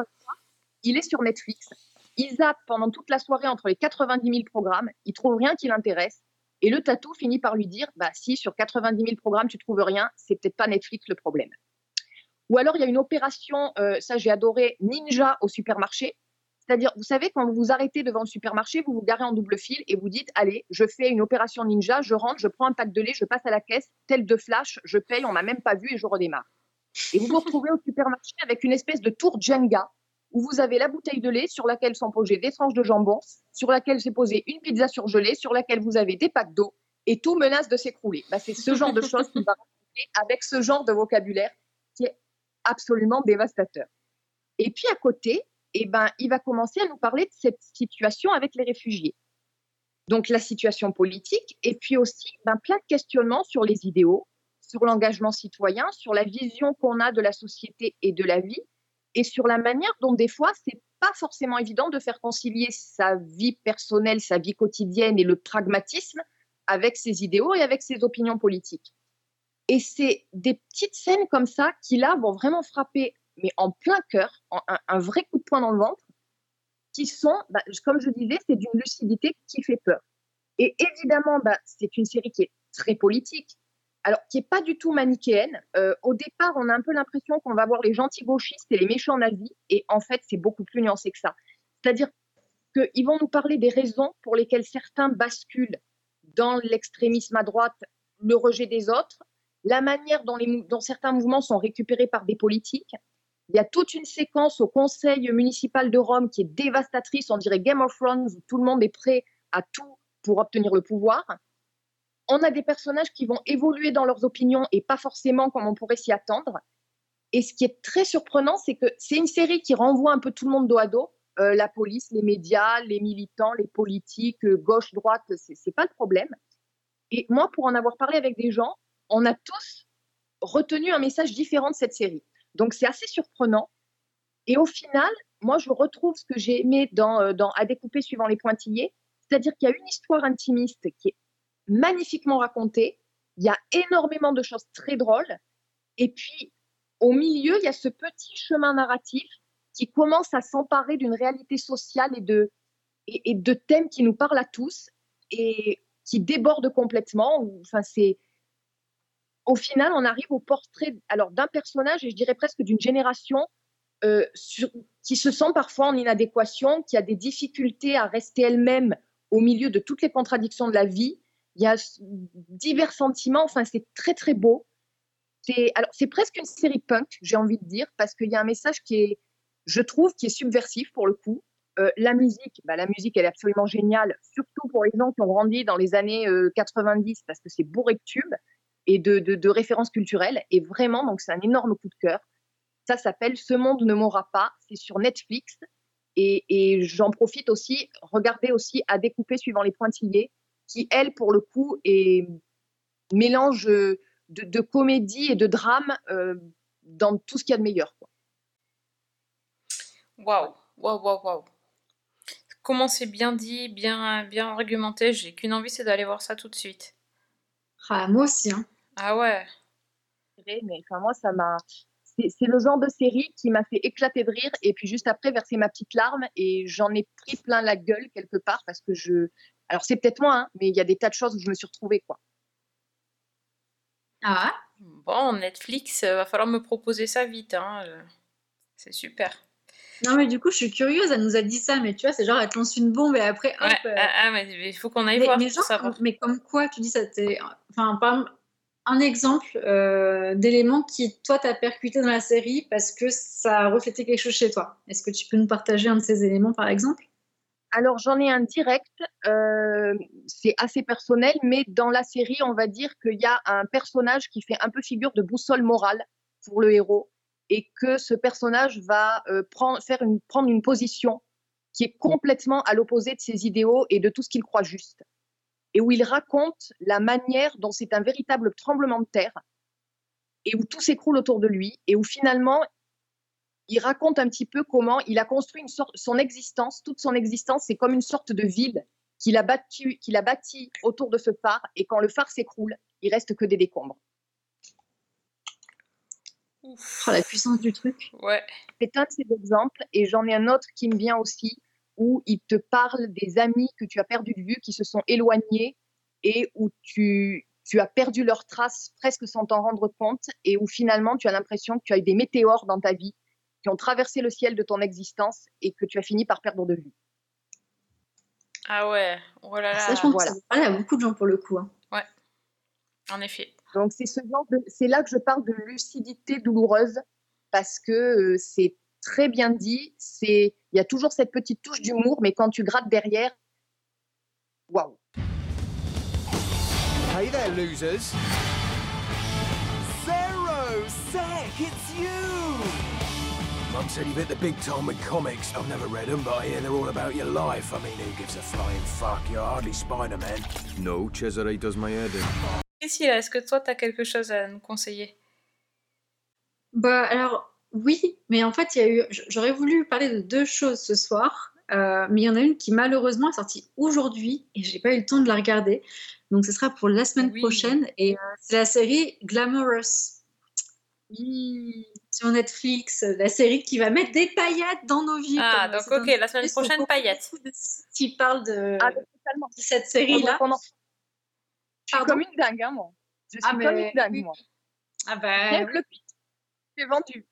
il est sur Netflix, il zappe pendant toute la soirée entre les 90 000 programmes, il trouve rien qui l'intéresse, et le tatou finit par lui dire bah, si sur 90 000 programmes tu trouves rien, c'est peut-être pas Netflix le problème. Ou alors il y a une opération, euh, ça j'ai adoré, ninja au supermarché. C'est-à-dire, vous savez, quand vous vous arrêtez devant le supermarché, vous vous garez en double fil et vous dites allez, je fais une opération ninja, je rentre, je prends un pack de lait, je passe à la caisse, tel de flash, je paye, on m'a même pas vu et je redémarre. Et vous vous retrouvez au supermarché avec une espèce de tour Jenga où vous avez la bouteille de lait sur laquelle sont posées des tranches de jambon, sur laquelle s'est posée une pizza surgelée, sur laquelle vous avez des packs d'eau, et tout menace de s'écrouler. Bah, c'est ce genre de choses qu'il va avec ce genre de vocabulaire qui est absolument dévastateur. Et puis à côté, eh ben, il va commencer à nous parler de cette situation avec les réfugiés. donc la situation politique, et puis aussi ben, plein de questionnements sur les idéaux, sur l'engagement citoyen, sur la vision qu'on a de la société et de la vie, et sur la manière dont des fois c'est pas forcément évident de faire concilier sa vie personnelle, sa vie quotidienne et le pragmatisme avec ses idéaux et avec ses opinions politiques. Et c'est des petites scènes comme ça qui là vont vraiment frapper, mais en plein cœur, un vrai coup de poing dans le ventre, qui sont, bah, comme je disais, c'est d'une lucidité qui fait peur. Et évidemment, bah, c'est une série qui est très politique, alors qui n'est pas du tout manichéenne. Euh, au départ, on a un peu l'impression qu'on va voir les gentils gauchistes et les méchants nazis, et en fait, c'est beaucoup plus nuancé que ça. C'est-à-dire qu'ils vont nous parler des raisons pour lesquelles certains basculent dans l'extrémisme à droite, le rejet des autres, la manière dont, certains mouvements sont récupérés par des politiques. Il y a toute une séquence au conseil municipal de Rome qui est dévastatrice, on dirait Game of Thrones, où tout le monde est prêt à tout pour obtenir le pouvoir. On a des personnages qui vont évoluer dans leurs opinions et pas forcément comme on pourrait s'y attendre. Et ce qui est très surprenant, c'est que c'est une série qui renvoie un peu tout le monde dos à dos. Euh, la police, les médias, les militants, les politiques, euh, gauche, droite, c'est pas le problème. Et moi, pour en avoir parlé avec des gens, on a tous retenu un message différent de cette série. Donc c'est assez surprenant. Et au final, moi, je retrouve ce que j'ai aimé dans, euh, dans À découper suivant les pointillés, c'est-à-dire qu'il y a une histoire intimiste qui est magnifiquement racontée, il y a énormément de choses très drôles, et puis au milieu, il y a ce petit chemin narratif qui commence à s'emparer d'une réalité sociale et de, et, et, de thèmes qui nous parlent à tous et qui débordent complètement. Enfin, c'est, au final, on arrive au portrait alors d'un personnage et je dirais presque d'une génération euh, qui se sent parfois en inadéquation, qui a des difficultés à rester elle-même au milieu de toutes les contradictions de la vie. Il y a divers sentiments. Enfin, c'est très très beau. C'est presque une série punk, j'ai envie de dire, parce qu'il y a un message qui est, je trouve, qui est subversif pour le coup. Euh, la musique, bah, la musique, elle est absolument géniale, surtout pour les gens qui ont grandi dans les années euh, 90, parce que c'est bourré de tubes et de, de, de, références culturelles. Et vraiment, donc c'est un énorme coup de cœur. Ça s'appelle Ce monde ne mourra pas. C'est sur Netflix. Et, et j'en profite aussi, regardez aussi à découper suivant les pointillés, qui, elle, pour le coup, est mélange de, de comédie et de drame euh, dans tout ce qu'il y a de meilleur. Waouh, waouh, waouh, waouh. Comment c'est bien dit, bien, bien argumenté, j'ai qu'une envie, c'est d'aller voir ça tout de suite. Ah, moi aussi. Hein. Ah ouais. Mais enfin, moi, ça m'a. C'est le genre de série qui m'a fait éclater de rire et puis juste après verser ma petite larme et j'en ai pris plein la gueule quelque part parce que je. Alors c'est peut-être moi, hein, mais il y a des tas de choses où je me suis retrouvée quoi. Ah. Bon, Netflix, euh, va falloir me proposer ça vite. Hein. C'est super. Non, mais du coup, je suis curieuse, elle nous a dit ça, mais tu vois, c'est genre, elle te lance une bombe et après, hop. Ouais, euh, ah, ah, mais il faut qu'on aille mais, voir mais pour genre, savoir. comme- mais comme quoi, tu dis ça t'est. Enfin, par exemple, un exemple euh, d'élément qui, toi, t'a percuté dans la série parce que ça a reflété quelque chose chez toi. Est-ce que tu peux nous partager un de ces éléments, par exemple? Alors j'en ai un direct, euh, c'est assez personnel, mais dans la série, on va dire qu'il y a un personnage qui fait un peu figure de boussole morale pour le héros et que ce personnage va euh, prendre, une position qui est complètement à l'opposé de ses idéaux et de tout ce qu'il croit juste. Et où il raconte la manière dont c'est un véritable tremblement de terre et où tout s'écroule autour de lui et où finalement il raconte un petit peu comment il a construit une sorte, son existence, toute son existence, c'est comme une sorte de ville qu'il a qu'il a bâti autour de ce phare et quand le phare s'écroule, il reste que des décombres. Ouf. Oh, La puissance du truc. Ouais. C'est un de ces exemples et j'en ai un autre qui me vient aussi où il te parle des amis que tu as perdus de vue, qui se sont éloignés et où tu, tu as perdu leurs traces presque sans t'en rendre compte et où finalement tu as l'impression que tu as eu des météores dans ta vie qui ont traversé le ciel de ton existence et que tu as fini par perdre de vue. Ah ouais. Oh là là. Ça, je pense voilà. que ça à beaucoup de gens pour le coup. hein. En effet. Donc c'est ce genre de, c'est là que je parle de lucidité douloureuse parce que euh, c'est très bien dit. C'est, il y a toujours cette petite touche d'humour, mais quand tu grattes derrière, waouh. Hey there, losers. Zero Sec, it's you! Mum said you've hit the big time with comics. I've never read them, but I hear they're all about your life. I mean, who gives a flying fuck? You're hardly Spider-Man. No, Cesare does my head in. Priscilla, est-ce que toi, tu as quelque chose à nous conseiller? Bah alors oui, mais en fait il y a eu. J'aurais voulu parler de deux choses ce soir, euh, mais il y en a une qui malheureusement est sortie aujourd'hui et j'ai pas eu le temps de la regarder. Donc ce sera pour la semaine Oui. prochaine et euh, c'est la série Glamorous Oui. sur Netflix, la série qui va mettre des paillettes dans nos vies. Ah, donc ok, la semaine prochaine, paillettes. Qui parle de, Ah, de cette série-là. Pendant- Je suis comme une dingue, hein, moi. Je suis Ah, comme mais une dingue, moi. Ah bah, Rien que le pitch, c'est vendu.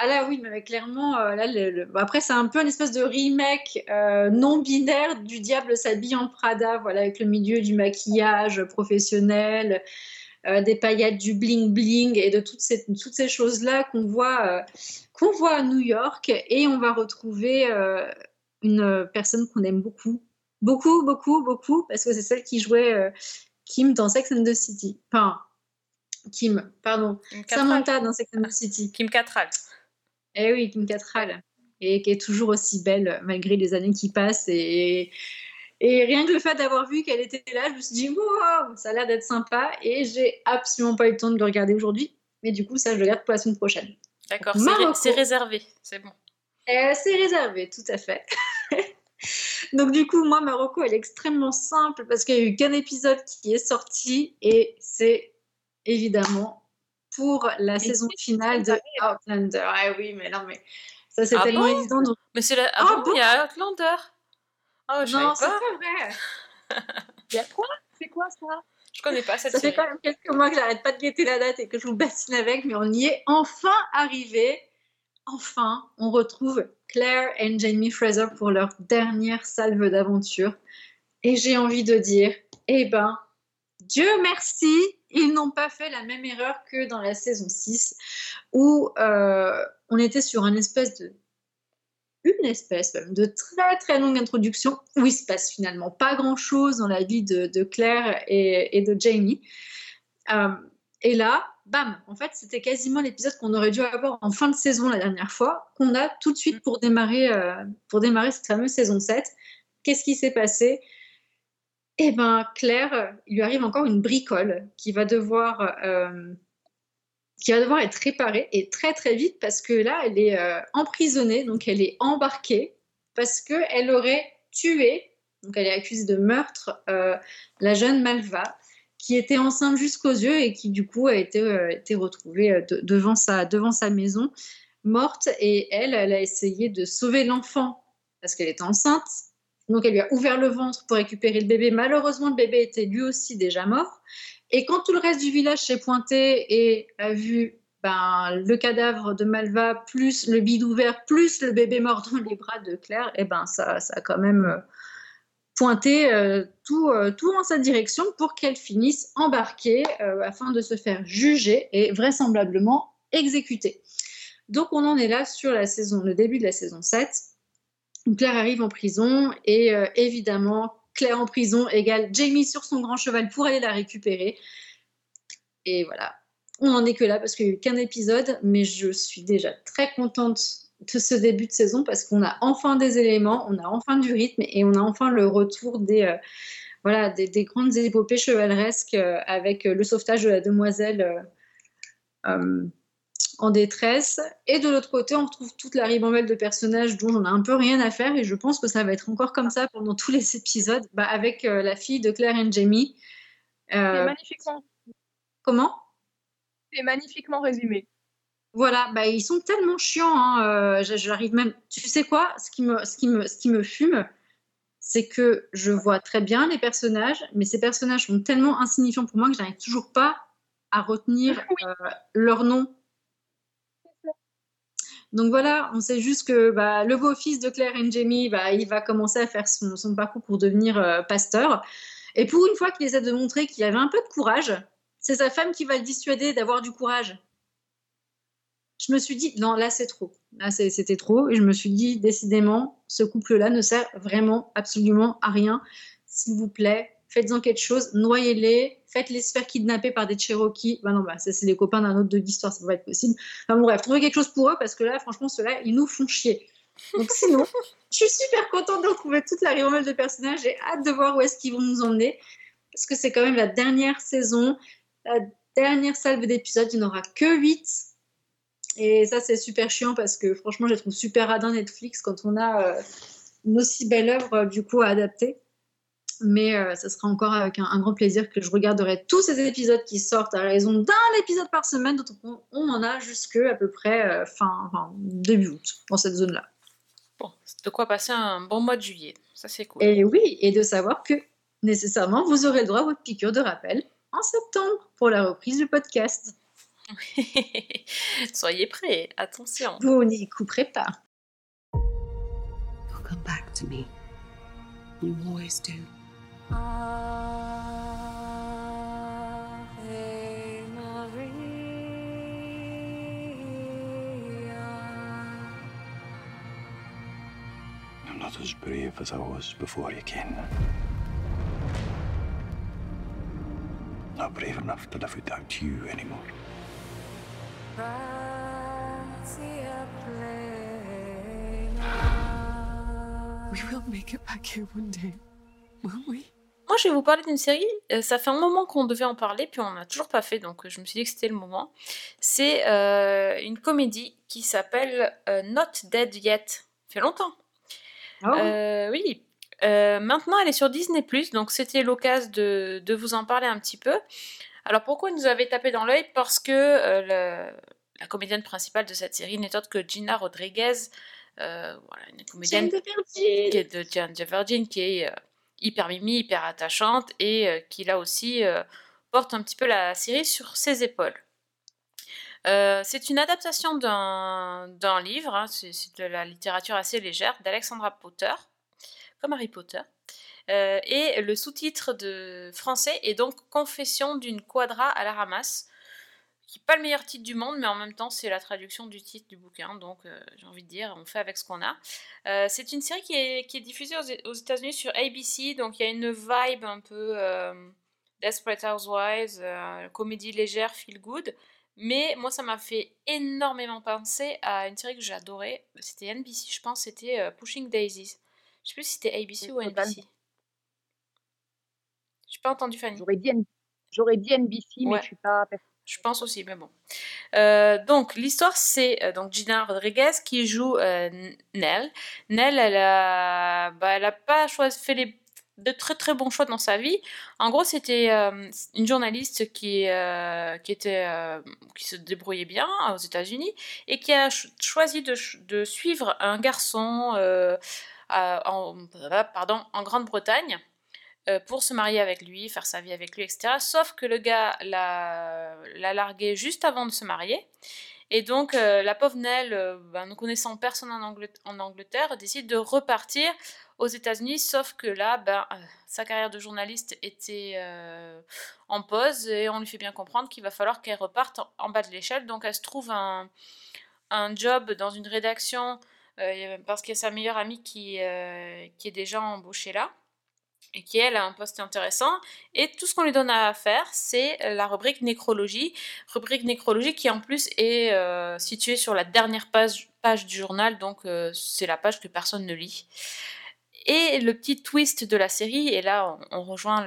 Ah là oui, mais clairement, euh, là, le- le- bon, après c'est un peu une espèce de remake euh, non binaire du Diable s'habille en Prada, voilà, avec le milieu du maquillage professionnel, euh, des paillettes, du bling bling et de toutes ces, toutes ces choses-là qu'on voit, euh, qu'on voit à New York. Et on va retrouver une personne qu'on aime beaucoup, beaucoup, beaucoup, beaucoup, parce que c'est celle qui jouait Kim dans Sex and the City. Enfin, Kim, pardon. Samantha dans Sex and the City. Kim Cattrall. Eh oui, Kim Cattrall. Et qui est toujours aussi belle malgré les années qui passent. Et, et rien que le fait d'avoir vu qu'elle était là, je me suis dit, wow, ça a l'air d'être sympa. Et j'ai absolument pas eu le temps de le regarder aujourd'hui. Mais du coup, ça, je le garde pour la semaine prochaine. D'accord, c'est ré- réservé, c'est bon. Euh, c'est réservé, tout à fait. Donc du coup, moi, Marocco, elle est extrêmement simple parce qu'il n'y a eu qu'un épisode qui est sorti et c'est évidemment pour la Mais saison finale de Outlander. Ah oui, mais non, mais ça c'est Ah tellement bon? évident. donc- Mais c'est la... Ah, Ah bon, bon il y a Outlander Oh, Non, c'est pas. vrai. Il y a quoi? C'est quoi ça? Je connais pas cette Ça fait quand même quelques mois que j'arrête pas de guetter la date et que je vous bassine avec, mais on y est enfin arrivé. Enfin, on retrouve Claire et Jamie Fraser pour leur dernière salve d'aventure. Et j'ai envie de dire, eh ben, Dieu merci, ils n'ont pas fait la même erreur que dans la saison 6, où euh, on était sur une espèce de une espèce de très très longue introduction où il se passe finalement pas grand chose dans la vie de, Claire et, et de Jamie. Euh, et là, bam, en fait, c'était quasiment l'épisode qu'on aurait dû avoir en fin de saison la dernière fois, qu'on a tout de suite pour démarrer, euh, pour démarrer cette fameuse saison 7. Qu'est-ce qui s'est passé? Eh ben, Claire, euh, il lui arrive encore une bricole qui va devoir euh, qui va devoir être réparée et très très vite parce que là, elle est euh, emprisonnée, donc elle est embarquée parce qu'elle aurait tué, donc elle est accusée de meurtre, la jeune Malva qui était enceinte jusqu'aux yeux et qui du coup a été, retrouvée de- devant, sa, devant sa maison morte et elle, elle a essayé de sauver l'enfant parce qu'elle était enceinte. Donc elle lui a ouvert le ventre pour récupérer le bébé. Malheureusement, le bébé était lui aussi déjà mort. Et quand tout le reste du village s'est pointé et a vu ben, le cadavre de Malva, plus le bide ouvert, plus le bébé mort dans les bras de Claire, et ben ça, ça a quand même euh, pointé euh, tout, euh, tout en sa direction pour qu'elle finisse embarquée afin de se faire juger et vraisemblablement exécuter. Donc on en est là sur la saison, le début de la saison 7. Claire arrive en prison et euh, évidemment Claire en prison égale Jamie sur son grand cheval pour aller la récupérer. Et voilà, on n'en est que là parce qu'il n'y a eu qu'un épisode, mais je suis déjà très contente de ce début de saison parce qu'on a enfin des éléments, on a enfin du rythme et on a enfin le retour des, euh, voilà, des, des grandes épopées chevaleresques euh, avec le sauvetage de la demoiselle en détresse. Et de l'autre côté, on retrouve toute la ribambelle de personnages dont j'en ai un peu rien à faire et je pense que ça va être encore comme ça pendant tous les épisodes bah, avec euh, la fille de Claire et Jamie. C'est Euh, magnifiquement, comment? C'est magnifiquement résumé. Voilà, bah, ils sont tellement chiants. hein, euh, j'a- J'arrive même. Tu sais quoi? Ce qui, me, ce, qui me, ce qui me fume, c'est que je vois très bien les personnages, mais ces personnages sont tellement insignifiants pour moi que j'arrive toujours pas à retenir Oui. leur nom. Donc voilà, on sait juste que bah, le beau-fils de Claire et Jamie, bah, il va commencer à faire son, parcours pour devenir euh, pasteur. Et pour une fois qu'il essaie de montrer qu'il avait un peu de courage, c'est sa femme qui va le dissuader d'avoir du courage. Je me suis dit, non, là c'est trop. Là c'était trop. Et je me suis dit, décidément, ce couple-là ne sert vraiment absolument à rien. S'il vous plaît, faites-en quelque chose, noyez-les, faites-les se faire kidnapper par des Cherokees. Bah non, bah, ça c'est les copains d'un autre de l'histoire, ça va pas être possible. Enfin bon, bref, trouvez quelque chose pour eux parce que là, franchement, ceux-là, ils nous font chier. Donc sinon, je suis super contente de retrouver toute la ribambelle de personnages. J'ai hâte de voir où est-ce qu'ils vont nous emmener parce que c'est quand même la dernière saison, la dernière salve d'épisodes. Il n'y en aura que 8. Et ça, c'est super chiant parce que franchement, je les trouve super radin Netflix quand on a euh, une aussi belle œuvre euh, du coup à adapter. Mais euh, ça sera encore avec un, un grand plaisir que je regarderai tous ces épisodes qui sortent à raison d'un épisode par semaine. Donc on, on en a jusque à peu près euh, fin, début août dans cette zone-là. Bon, c'est de quoi passer un bon mois de juillet. Ça, c'est cool. Et oui, et de savoir que nécessairement vous aurez le droit à votre piqûre de rappel en septembre pour la reprise du podcast. Soyez prêts, attention. Vous n'y couperez pas. You'll come back to me. You always do. I'm not as brave as I was before you came. Not brave enough to live without you anymore. We will make it back here one day, won't we? Moi, je vais vous parler d'une série. euh, ça fait un moment qu'on devait en parler, puis on n'a toujours pas fait, donc euh, je me suis dit que c'était le moment. C'est euh, une comédie qui s'appelle euh, Not Dead Yet. Ça fait longtemps. Ah oui. Maintenant, elle est sur Disney+, donc c'était l'occasion de, de vous en parler un petit peu. Alors, pourquoi elle nous avait tapé dans l'œil? Parce que le- la comédienne principale de cette série n'est autre que Gina Rodriguez, voilà, une comédienne qui est de Jane Virgin, qui est hyper mimi, hyper attachante, et euh, qui là aussi euh, porte un petit peu la série sur ses épaules. Euh, c'est une adaptation d'un livre, hein, c'est c'est de la littérature assez légère, d'Alexandra Potter, comme Harry Potter. Et le sous-titre de français est donc Confession d'une quadra à la ramasse, qui n'est pas le meilleur titre du monde, mais en même temps c'est la traduction du titre du bouquin, donc euh, j'ai envie de dire, on fait avec ce qu'on a. Euh, c'est une série qui est, qui est diffusée aux, aux États-Unis sur ABC, donc il y a une vibe un peu euh, Desperate Housewives, comédie légère, feel good. Mais moi, ça m'a fait énormément penser à une série que adorée. C'était NBC, je pense, c'était Pushing Daisies. Je sais plus si c'était ABC ou. NBC. J'ai pas entendu Fanny. J'aurais dit, N- j'aurais dit NBC, mais Ouais. je suis pas. Je pense aussi, mais bon. Euh, donc, l'histoire, c'est euh, donc Gina Rodriguez qui joue euh, Nell. Nell, elle a, bah, elle a pas choisi, fait de très très bons choix dans sa vie. En gros, c'était une journaliste qui, qui, était, qui se débrouillait bien aux États-Unis et qui a ch- choisi de, suivre un garçon en Grande-Bretagne euh, pour se marier avec lui, faire sa vie avec lui, etc. Sauf que le gars l'a l'a largué juste avant de se marier. Et donc, euh, la pauvre Nell, euh, ben, ne connaissant personne en, Anglet- en Angleterre, décide de repartir aux États-Unis. Sauf que là, euh, sa carrière de journaliste était en pause et on lui fait bien comprendre qu'il va falloir qu'elle reparte en, bas de l'échelle. Donc, elle se trouve un, job dans une rédaction parce qu'il y a sa meilleure amie qui est déjà embauchée là et qui elle a un poste intéressant. Et tout ce qu'on lui donne à faire c'est la rubrique nécrologie. Rubrique nécrologie qui en plus est euh, située sur la dernière page, du journal. Donc euh, c'est la page que personne ne lit. Et le petit twist de la série et là on, rejoint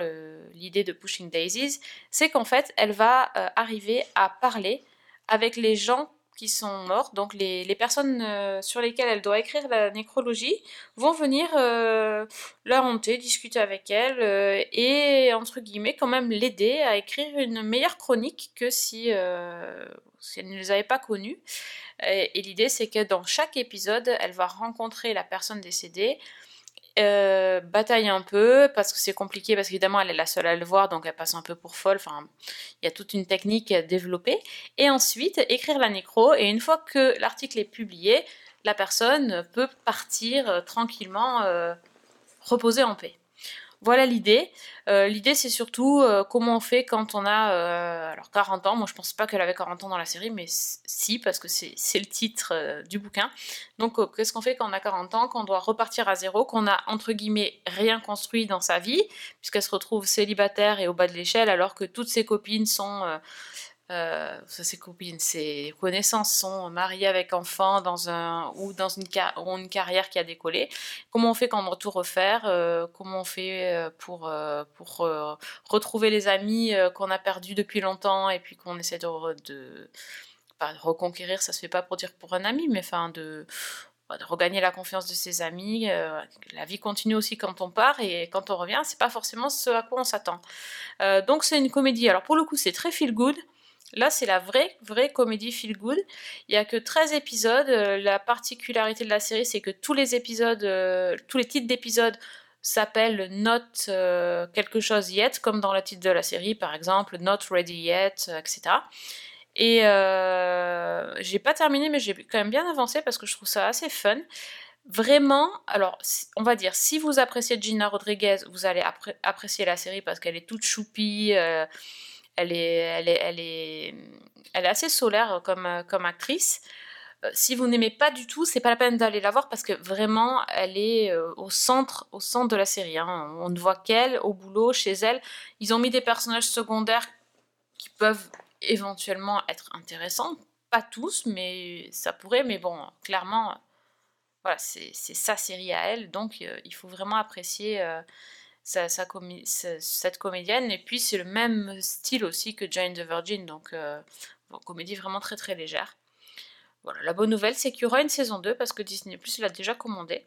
l'idée de Pushing Daisies c'est qu'en fait elle va euh, arriver à parler avec les gens sont morts, donc les, les personnes euh, sur lesquelles elle doit écrire la nécrologie vont venir euh, la monter, discuter avec elle euh, et entre guillemets quand même l'aider à écrire une meilleure chronique que si, elle ne les avait pas connus. Et, et l'idée c'est que dans chaque épisode, elle va rencontrer la personne décédée, euh, bataille un peu parce que c'est compliqué parce qu'évidemment elle est la seule à le voir donc elle passe un peu pour folle. Enfin, il y a toute une technique à développer et ensuite écrire la nécro et une fois que l'article est publié, la personne peut partir euh, tranquillement euh, reposer en paix. Voilà l'idée. Euh, l'idée, c'est surtout euh, comment on fait quand on a euh, alors 40 ans. Moi, je pense pas qu'elle avait 40 ans dans la série, mais si, parce que c'est le titre du bouquin. Donc, qu'est-ce qu'on fait quand on a 40 ans, qu'on doit repartir à zéro, qu'on a, entre guillemets, rien construit dans sa vie, puisqu'elle se retrouve célibataire et au bas de l'échelle, alors que toutes ses copines sont euh, ses copines, ses connaissances sont mariées avec enfants dans un, ou dans une, carrière qui a décollé. Comment on fait quand on tout refaire euh, Comment on fait euh, pour, euh, retrouver les amis qu'on a perdus depuis longtemps et puis qu'on essaie de, reconquérir Ça se fait pas pour dire pour un ami, mais enfin de, de regagner la confiance de ses amis. la vie continue aussi quand on part et quand on revient, c'est pas forcément ce à quoi on s'attend. donc c'est une comédie. Alors pour le coup, c'est très feel good. Là, c'est la vraie, vraie comédie feel good. Il n'y a que 13 épisodes. Euh, la particularité de la série, c'est que tous les épisodes, euh, tous les titres d'épisodes s'appellent Not euh, quelque chose yet, comme dans le titre de la série, par exemple, Not ready yet, etc. Et j'ai pas terminé, mais j'ai quand même bien avancé parce que je trouve ça assez fun. Vraiment, alors, on va dire, si vous appréciez Gina Rodriguez, vous allez apprécier la série parce qu'elle est toute choupie elle est, elle est, elle est, elle est assez solaire comme, comme actrice. Euh, si vous n'aimez pas du tout, c'est pas la peine d'aller la voir parce que vraiment, elle est euh, au centre, au centre de la série. Hein. On ne voit qu'elle au boulot, chez elle. Ils ont mis des personnages secondaires qui peuvent éventuellement être intéressants. Pas tous, mais ça pourrait. Mais bon, clairement, voilà, c'est sa série à elle, donc euh, il faut vraiment apprécier cette comédienne. Et puis c'est le même style aussi que Jane the Virgin, donc euh, comédie vraiment très très légère. Voilà, la bonne nouvelle c'est qu'il y aura une saison 2 parce que Disney Plus l'a déjà commandé.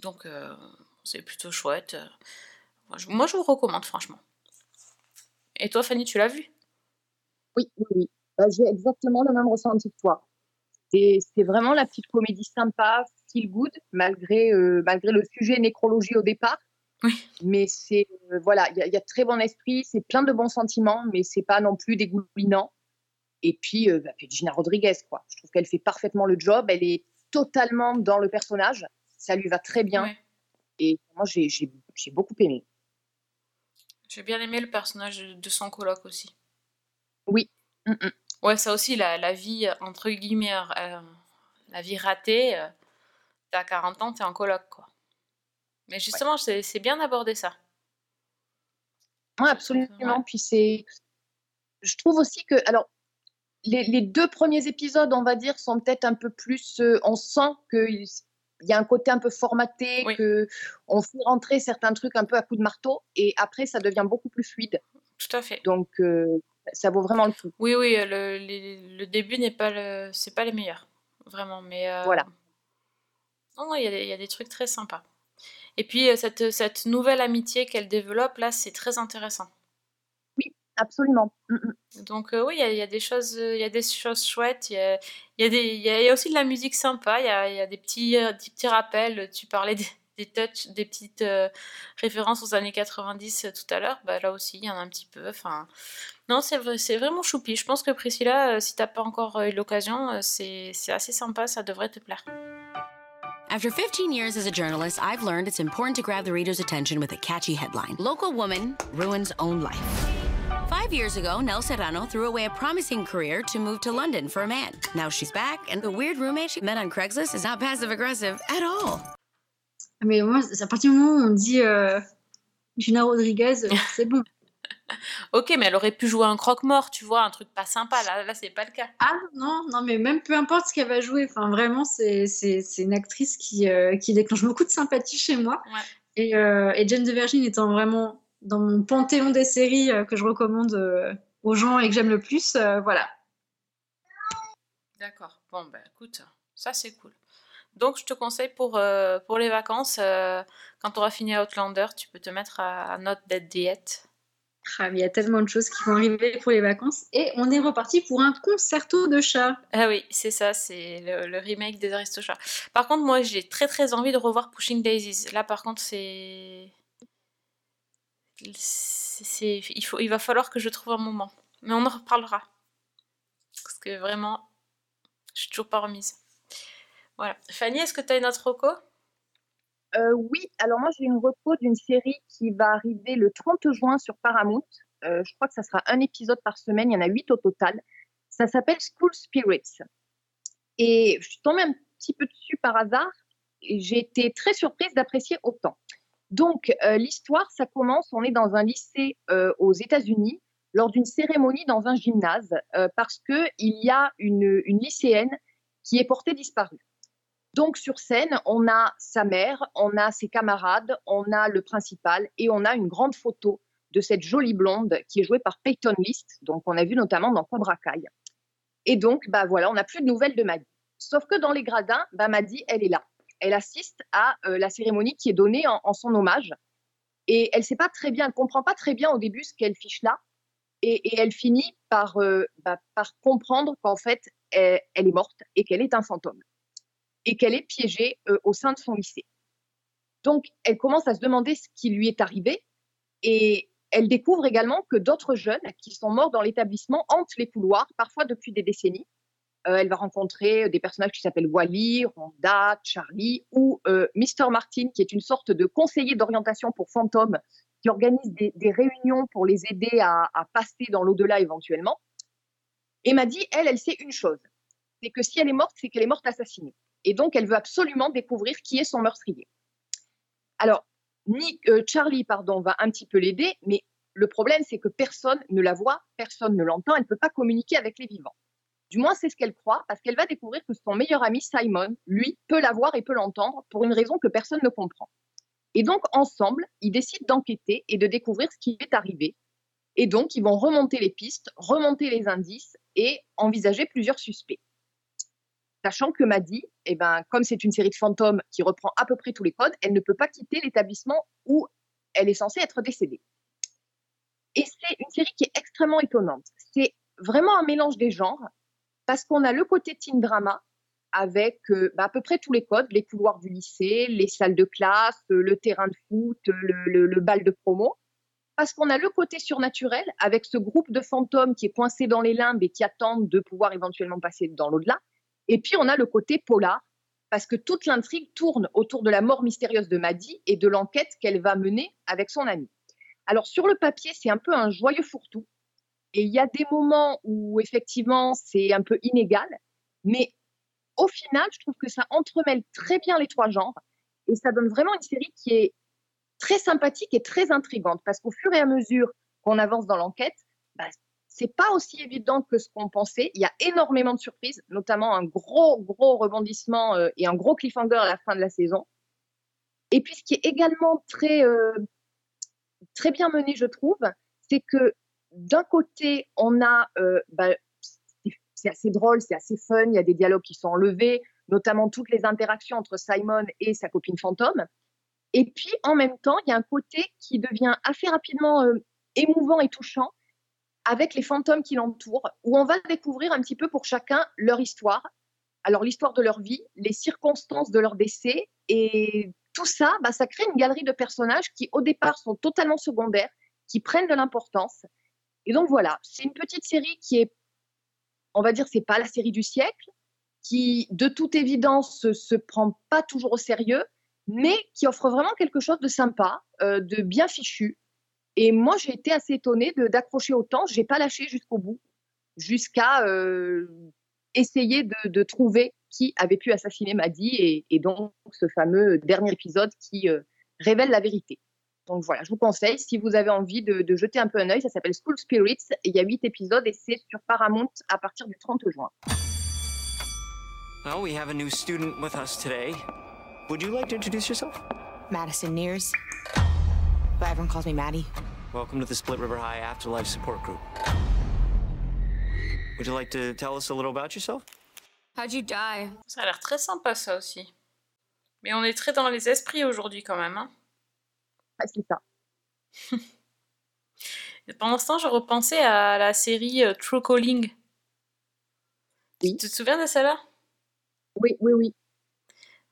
Donc euh, c'est plutôt chouette. Moi je, vous recommande franchement. Et toi Fanny, tu l'as vu? Oui, oui, oui. Bah, j'ai exactement le même ressenti que toi. C'est vraiment la petite comédie sympa, feel good, malgré, euh, malgré le sujet nécrologie au départ. Mais c'est euh, voilà, il y, a très bon esprit, c'est plein de bons sentiments, mais c'est pas non plus dégoulinant. Et puis, euh, bah, Gina Rodriguez, quoi. Je trouve qu'elle fait parfaitement le job. Elle est totalement dans le personnage. Ça lui va très bien. Et moi, j'ai beaucoup aimé. J'ai bien aimé le personnage de son coloc aussi. Oui. Mm, mm. Ouais, ça aussi, la, la vie, entre guillemets, euh, la vie ratée, euh, t'as 40 ans, t'es en coloc, quoi. Mais justement, c'est bien d'aborder ça. Oui, absolument. Puis c'est. Je trouve aussi que. Alors, les, deux premiers épisodes, on va dire, sont peut-être un peu plus. Euh, on sent qu'il y a un côté un peu formaté, qu'on que on fait rentrer certains trucs un peu à coup de marteau, et après, ça devient beaucoup plus fluide. Tout à fait. Donc, euh, ça vaut vraiment le coup. Oui, oui, le, le début n'est pas le, c'est pas les meilleurs, vraiment, mais. Euh, voilà. Non, il y, y, a des trucs très sympas. Et puis euh, cette, cette nouvelle amitié qu'elle développe, là, c'est très intéressant. Oui, absolument. Mm, mm. Donc euh, oui, il y, a des choses, il y a des choses chouettes. Il y a, y, a des, y a aussi de la musique sympa. Il y a, y a, des petits, euh, des petits rappels. Tu parlais des, des des petites références aux années 90 tout à l'heure. Bah, là aussi, il y en a un petit peu. Enfin, non, c'est c'est vraiment choupi. Je pense que Priscilla, si t'as pas encore eu l'occasion, c'est assez sympa. Ça devrait te plaire. After 15 years as a journalist, I've learned it's important to grab the reader's attention with a catchy headline Local woman ruins own life. Five years ago, Nell Serrano threw away a promising career to move to London for a man. Now she's back, and the weird roommate she met on Craigslist is not passive aggressive at all. Ah, mais moi, à partir du moment où on dit euh, Gina Rodriguez, c'est bon. Ok, mais elle aurait pu jouer un croque-mort, tu vois, un truc pas sympa. Là, là c'est pas le cas. Ah non, non, mais même peu importe ce qu'elle va jouer. Enfin, vraiment, c'est une actrice qui, euh, qui déclenche beaucoup de sympathie chez moi. Et, euh, et, Jane de Virgin étant vraiment dans mon panthéon des séries euh, que je recommande aux gens et que j'aime le plus, voilà. D'accord. Bon, ben écoute, ça c'est cool. Donc, je te conseille pour, pour les vacances, quand tu auras fini Outlander, tu peux te mettre à, à Not Dead Diet. Ah, il y a tellement de choses qui vont arriver pour les vacances. Et on est reparti pour un concerto de chat. Ah oui, c'est ça, c'est le, remake des Aristochats. Par contre, moi, j'ai très très envie de revoir Pushing Daisies. Là, par contre, c'est. il, faut, il va falloir que je trouve un moment. Mais on en reparlera. Parce que vraiment, je suis toujours pas remise. Voilà. Fanny, est-ce que tu as une autre reco? Euh, oui, alors moi j'ai une reco d'une série qui va arriver le 30 juin sur Paramount. Euh, je crois que ça sera un épisode par semaine, il y en a huit au total. Ça s'appelle School Spirits. Et je suis tombée un petit peu dessus par hasard et j'ai été très surprise d'apprécier autant. Donc euh, l'histoire, ça commence, on est dans un lycée aux États-Unis lors d'une cérémonie dans un gymnase parce que il y a une lycéenne qui est portée disparue. Donc sur scène, on a sa mère, on a ses camarades, on a le principal et on a une grande photo de cette jolie blonde qui est jouée par Peyton List, donc on a vu notamment dans Cobra Kai. Et donc, bah voilà, on n'a plus de nouvelles de Maddy. Sauf que dans les gradins, bah Maddy, elle est là. Elle assiste à euh, la cérémonie qui est donnée en, son hommage. Et elle sait pas très bien, elle comprend pas très bien au début ce qu'elle fiche là. Et, elle finit par, euh, bah, par comprendre qu'en fait, elle est morte et qu'elle est un fantôme. Et qu'elle est piégée euh, au sein de son lycée. Donc, elle commence à se demander ce qui lui est arrivé. Et elle découvre également que d'autres jeunes qui sont morts dans l'établissement hantent les couloirs, parfois depuis des décennies. Euh, elle va rencontrer des personnages qui s'appellent Wally, Rhonda, Charlie ou euh, Mr. Martin, qui est une sorte de conseiller d'orientation pour fantômes qui organise des, des réunions pour les aider à, à passer dans l'au-delà éventuellement. Et m'a dit, elle, elle sait une chose, c'est que si elle est morte, c'est qu'elle est morte assassinée. Et donc, elle veut absolument découvrir qui est son meurtrier. Alors, Nick, euh, Charlie pardon, va un petit peu l'aider, mais le problème, c'est que personne ne la voit, personne ne l'entend, elle ne peut pas communiquer avec les vivants. Du moins, c'est ce qu'elle croit, parce qu'elle va découvrir que son meilleur ami Simon, lui, peut la voir et peut l'entendre pour une raison que personne ne comprend. Et donc, ensemble, ils décident d'enquêter et de découvrir ce qui est arrivé. Et donc, ils vont remonter les pistes, remonter les indices et envisager plusieurs suspects. Sachant que Maddy, eh ben, comme c'est une série de fantômes qui reprend à peu près tous les codes, elle ne peut pas quitter l'établissement où elle est censée être décédée. Et c'est une série qui est extrêmement étonnante. C'est vraiment un mélange des genres, parce qu'on a le côté teen drama, avec euh, bah, à peu près tous les codes, les couloirs du lycée, les salles de classe, euh, le terrain de foot, le, le, le bal de promo. Parce qu'on a le côté surnaturel, avec ce groupe de fantômes qui est coincé dans les limbes et qui attendent de pouvoir éventuellement passer dans l'au-delà. Et puis on a le côté polar, parce que toute l'intrigue tourne autour de la mort mystérieuse de Maddy et de l'enquête qu'elle va mener avec son ami. Alors sur le papier, c'est un peu un joyeux fourre-tout. Et il y a des moments où effectivement c'est un peu inégal, mais au final, je trouve que ça entremêle très bien les trois genres et ça donne vraiment une série qui est très sympathique et très intrigante parce qu'au fur et à mesure qu'on avance dans l'enquête, bah, c'est pas aussi évident que ce qu'on pensait. Il y a énormément de surprises, notamment un gros, gros rebondissement euh, et un gros cliffhanger à la fin de la saison. Et puis, ce qui est également très, euh, très bien mené, je trouve, c'est que d'un côté, on a, euh, bah, c'est assez drôle, c'est assez fun, il y a des dialogues qui sont enlevés, notamment toutes les interactions entre Simon et sa copine fantôme. Et puis, en même temps, il y a un côté qui devient assez rapidement émouvant et touchant avec les fantômes qui l'entourent, où on va découvrir un petit peu pour chacun leur histoire. Alors, l'histoire de leur vie, les circonstances de leur décès, et tout ça, bah, ça crée une galerie de personnages qui, au départ, sont totalement secondaires, qui prennent de l'importance. Et donc, voilà, c'est une petite série qui est, on va dire, c'est pas la série du siècle, qui, de toute évidence, se, se prend pas toujours au sérieux, mais qui offre vraiment quelque chose de sympa, euh, de bien fichu, et moi, j'ai été assez étonnée d'accrocher autant. Je n'ai pas lâché jusqu'au bout, jusqu'à euh, essayer de, de, trouver qui avait pu assassiner Maddy et, et donc ce fameux dernier épisode qui euh, révèle la vérité. Donc voilà, je vous conseille, si vous avez envie de, de jeter un peu un œil, ça s'appelle School Spirits. Il y a huit épisodes et c'est sur Paramount à partir du 30 juin. Well, we have a new student with us today. Would you like to introduce yourself? Madison Nears. But everyone calls me Maddie. Welcome to the Split River High Afterlife Support Group. Would you like to tell us a little about yourself? How'd you die? Ça a l'air très sympa ça aussi. Mais on est très dans les esprits aujourd'hui quand même. Hein ah, c'est ça. Et pendant ce temps, je repensais à la série euh, True Calling. Oui. Tu te souviens de celle-là? Oui, oui, oui.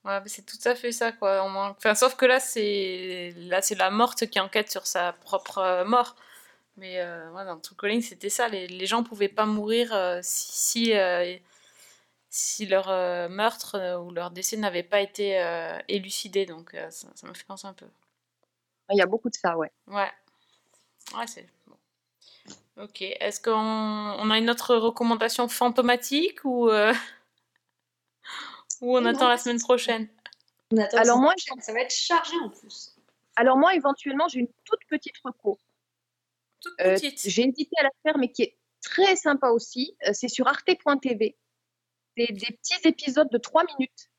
Ouais, c'est tout à fait ça, quoi. Enfin, sauf que là, c'est là, c'est la morte qui enquête sur sa propre euh, mort. Mais euh, ouais, dans True Calling, c'était ça. Les, les gens pouvaient pas mourir euh, si si, euh, si leur meurtre ou leur décès n'avait pas été élucidé. Donc ça, ça me fait penser un peu. Il y a beaucoup de ça, ouais. Ouais. Ouais, c'est bon. Ok. Est-ce qu'on on a une autre recommandation fantomatique ou, ou on Non, attend la semaine prochaine On attend Alors ça. moi, ça va être chargé en plus. Alors moi, éventuellement, j'ai une toute petite reco. Toute Euh, petite. j'ai hésité à la faire, mais qui est très sympa aussi. Euh, c'est sur arte.tv. C'est des petits épisodes de 3 minutes.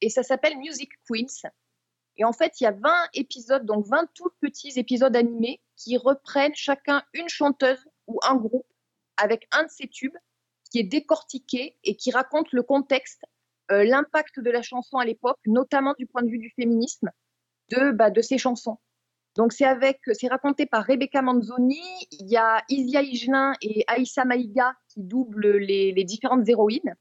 Et ça s'appelle Music Queens. Et en fait, il y a 20 épisodes, donc 20 tout petits épisodes animés qui reprennent chacun une chanteuse ou un groupe avec un de ses tubes qui est décortiqué et qui raconte le contexte, euh, l'impact de la chanson à l'époque, notamment du point de vue du féminisme, de, bah, de ces chansons. Donc c'est avec, c'est raconté par Rebecca Manzoni. Il y a Isia Higelin et Aïssa Maïga qui doublent les, différentes héroïnes.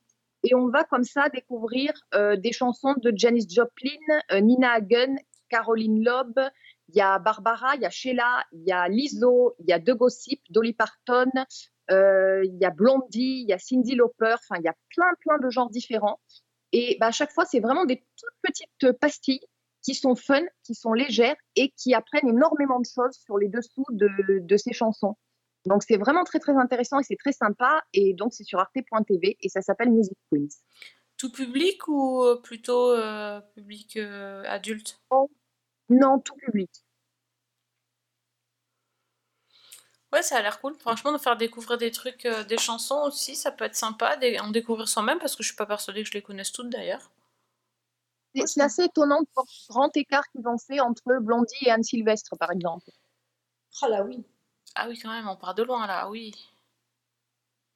Et on va comme ça découvrir euh, des chansons de Janis Joplin, euh, Nina Hagen, Caroline Loeb. Il y a Barbara, il y a Sheila, il y a Lizzo, il y a De Gossip, Dolly Parton, il y a Blondie, il y a Cindy Lauper. Enfin, il y a plein plein de genres différents. Et bah, à chaque fois, c'est vraiment des toutes petites pastilles qui sont fun, qui sont légères et qui apprennent énormément de choses sur les dessous de, de ces chansons. Donc c'est vraiment très très intéressant et c'est très sympa et donc c'est sur arte.tv et ça s'appelle Music Queens. Tout public ou plutôt euh, public euh, adulte? Non, tout public. Ouais, ça a l'air cool. Franchement, de faire découvrir des trucs, euh, des chansons aussi, ça peut être sympa, des- en découvrir soi-même, parce que je suis pas persuadée que je les connaisse toutes d'ailleurs. C'est assez étonnant de voir le grand écart qu'ils ont fait entre Blondie et Anne Sylvestre par exemple. Oh là oui. Ah oui, quand même, on part de loin là, oui.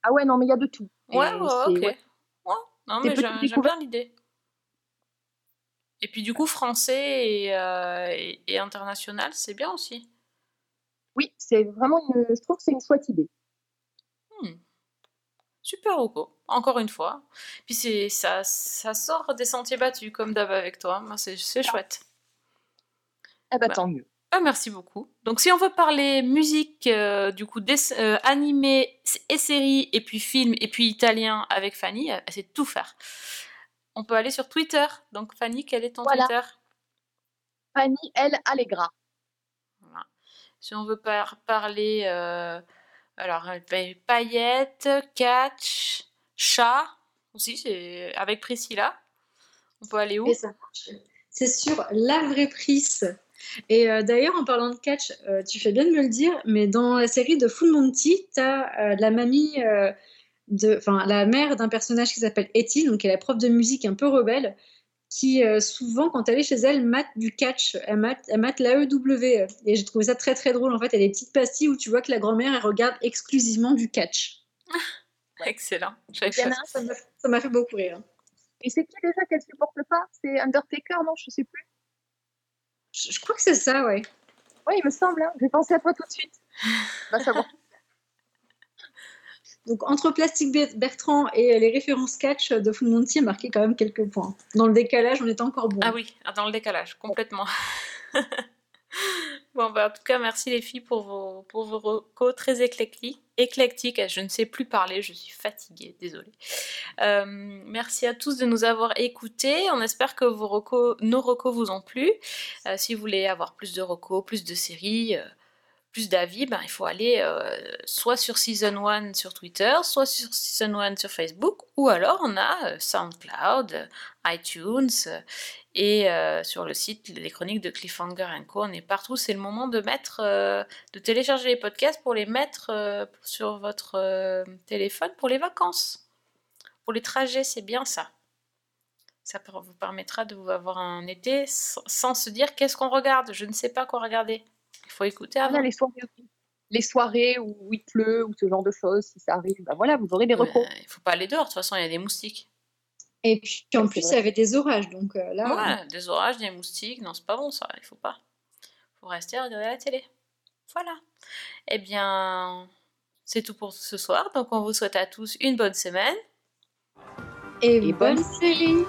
Ah ouais, non mais il y a de tout. Et Ouais, ouais, ok. ouais. Ouais, non, mais j'aime bien l'idée. Et puis du coup, français et, euh, et, et international, c'est bien aussi. Oui, c'est vraiment une, je trouve que c'est une chouette idée. Hmm. Super Rocco, encore une fois. Puis c'est ça, ça sort des sentiers battus, comme d'hab avec toi. C'est c'est chouette. Eh ben Bah. tant mieux. Ah, merci beaucoup. Donc, si on veut parler musique, euh, du coup, des, euh, animé et séries, et puis films, et puis italien avec Fanny, elle sait tout faire. On peut aller sur Twitter. Donc, Fanny, quel est ton Voilà. Twitter? Fanny L. Allegra. Si on veut par- parler, euh, alors, euh, pa- paillettes, catch, chat, aussi, c'est avec Priscilla. On peut aller où? C'est sur La Vraie Prise. Et euh, d'ailleurs, en parlant de catch, tu fais bien de me le dire, mais dans la série de Full Monty, tu as la mamie, enfin la mère d'un personnage qui s'appelle Etty, donc qui est prof de musique un peu rebelle, qui euh, souvent, quand elle est chez elle, mate du catch, elle mate, elle mate l'AEW. Et j'ai trouvé ça très très drôle. En fait, elle a des petites pastilles où tu vois que la grand-mère, elle regarde exclusivement du catch. Excellent. J'avais Il y en pas- a un, Ça m'a ça m'a fait beaucoup rire. Et c'est qui déjà qu'elle supporte pas? C'est Undertaker, non? Je sais plus. Je, je crois que c'est ça, ouais. Oui, il me semble. Hein. J'ai pensé à toi tout de suite. Va savoir. Donc entre Plastic Ber- Bertrand et les références catch de Full Monty, marqué quand même quelques points. Dans le décalage, on est encore bon. Ah oui, ah, dans le décalage, complètement. bon, bah, en tout cas, merci les filles pour vos, pour vos recos très éclectiques. éclectiques. Je ne sais plus parler, je suis fatiguée, désolée. Euh, merci à tous de nous avoir écoutés. On espère que vos recos, nos recos vous ont plu. Euh, si vous voulez avoir plus de recos, plus de séries, euh, plus d'avis, ben, il faut aller euh, soit sur Season 1 sur Twitter, soit sur Season 1 sur Facebook, ou alors on a euh, SoundCloud, euh, iTunes, et sur le site Les Chroniques de Cliffhanger Co. On est partout. C'est le moment de mettre, de télécharger les podcasts pour les mettre sur votre téléphone pour les vacances. Pour les trajets, c'est bien ça. Ça vous permettra de vous avoir un été sans se dire qu'est-ce qu'on regarde. Je ne sais pas quoi regarder. Il faut écouter avant. Voilà, les soirées aussi. Les soirées où il pleut ou ce genre de choses, si ça arrive, bah voilà, vous aurez des recos. il faut pas aller dehors, de toute façon, il y a des moustiques. Et puis en plus, il y avait des orages, donc euh, là. Ouais, des orages, des moustiques, non, c'est pas bon ça, il faut pas. faut rester à regarder la télé. Voilà. Eh bien, c'est tout pour ce soir, donc on vous souhaite à tous une bonne semaine. Et, Et bonne bonne série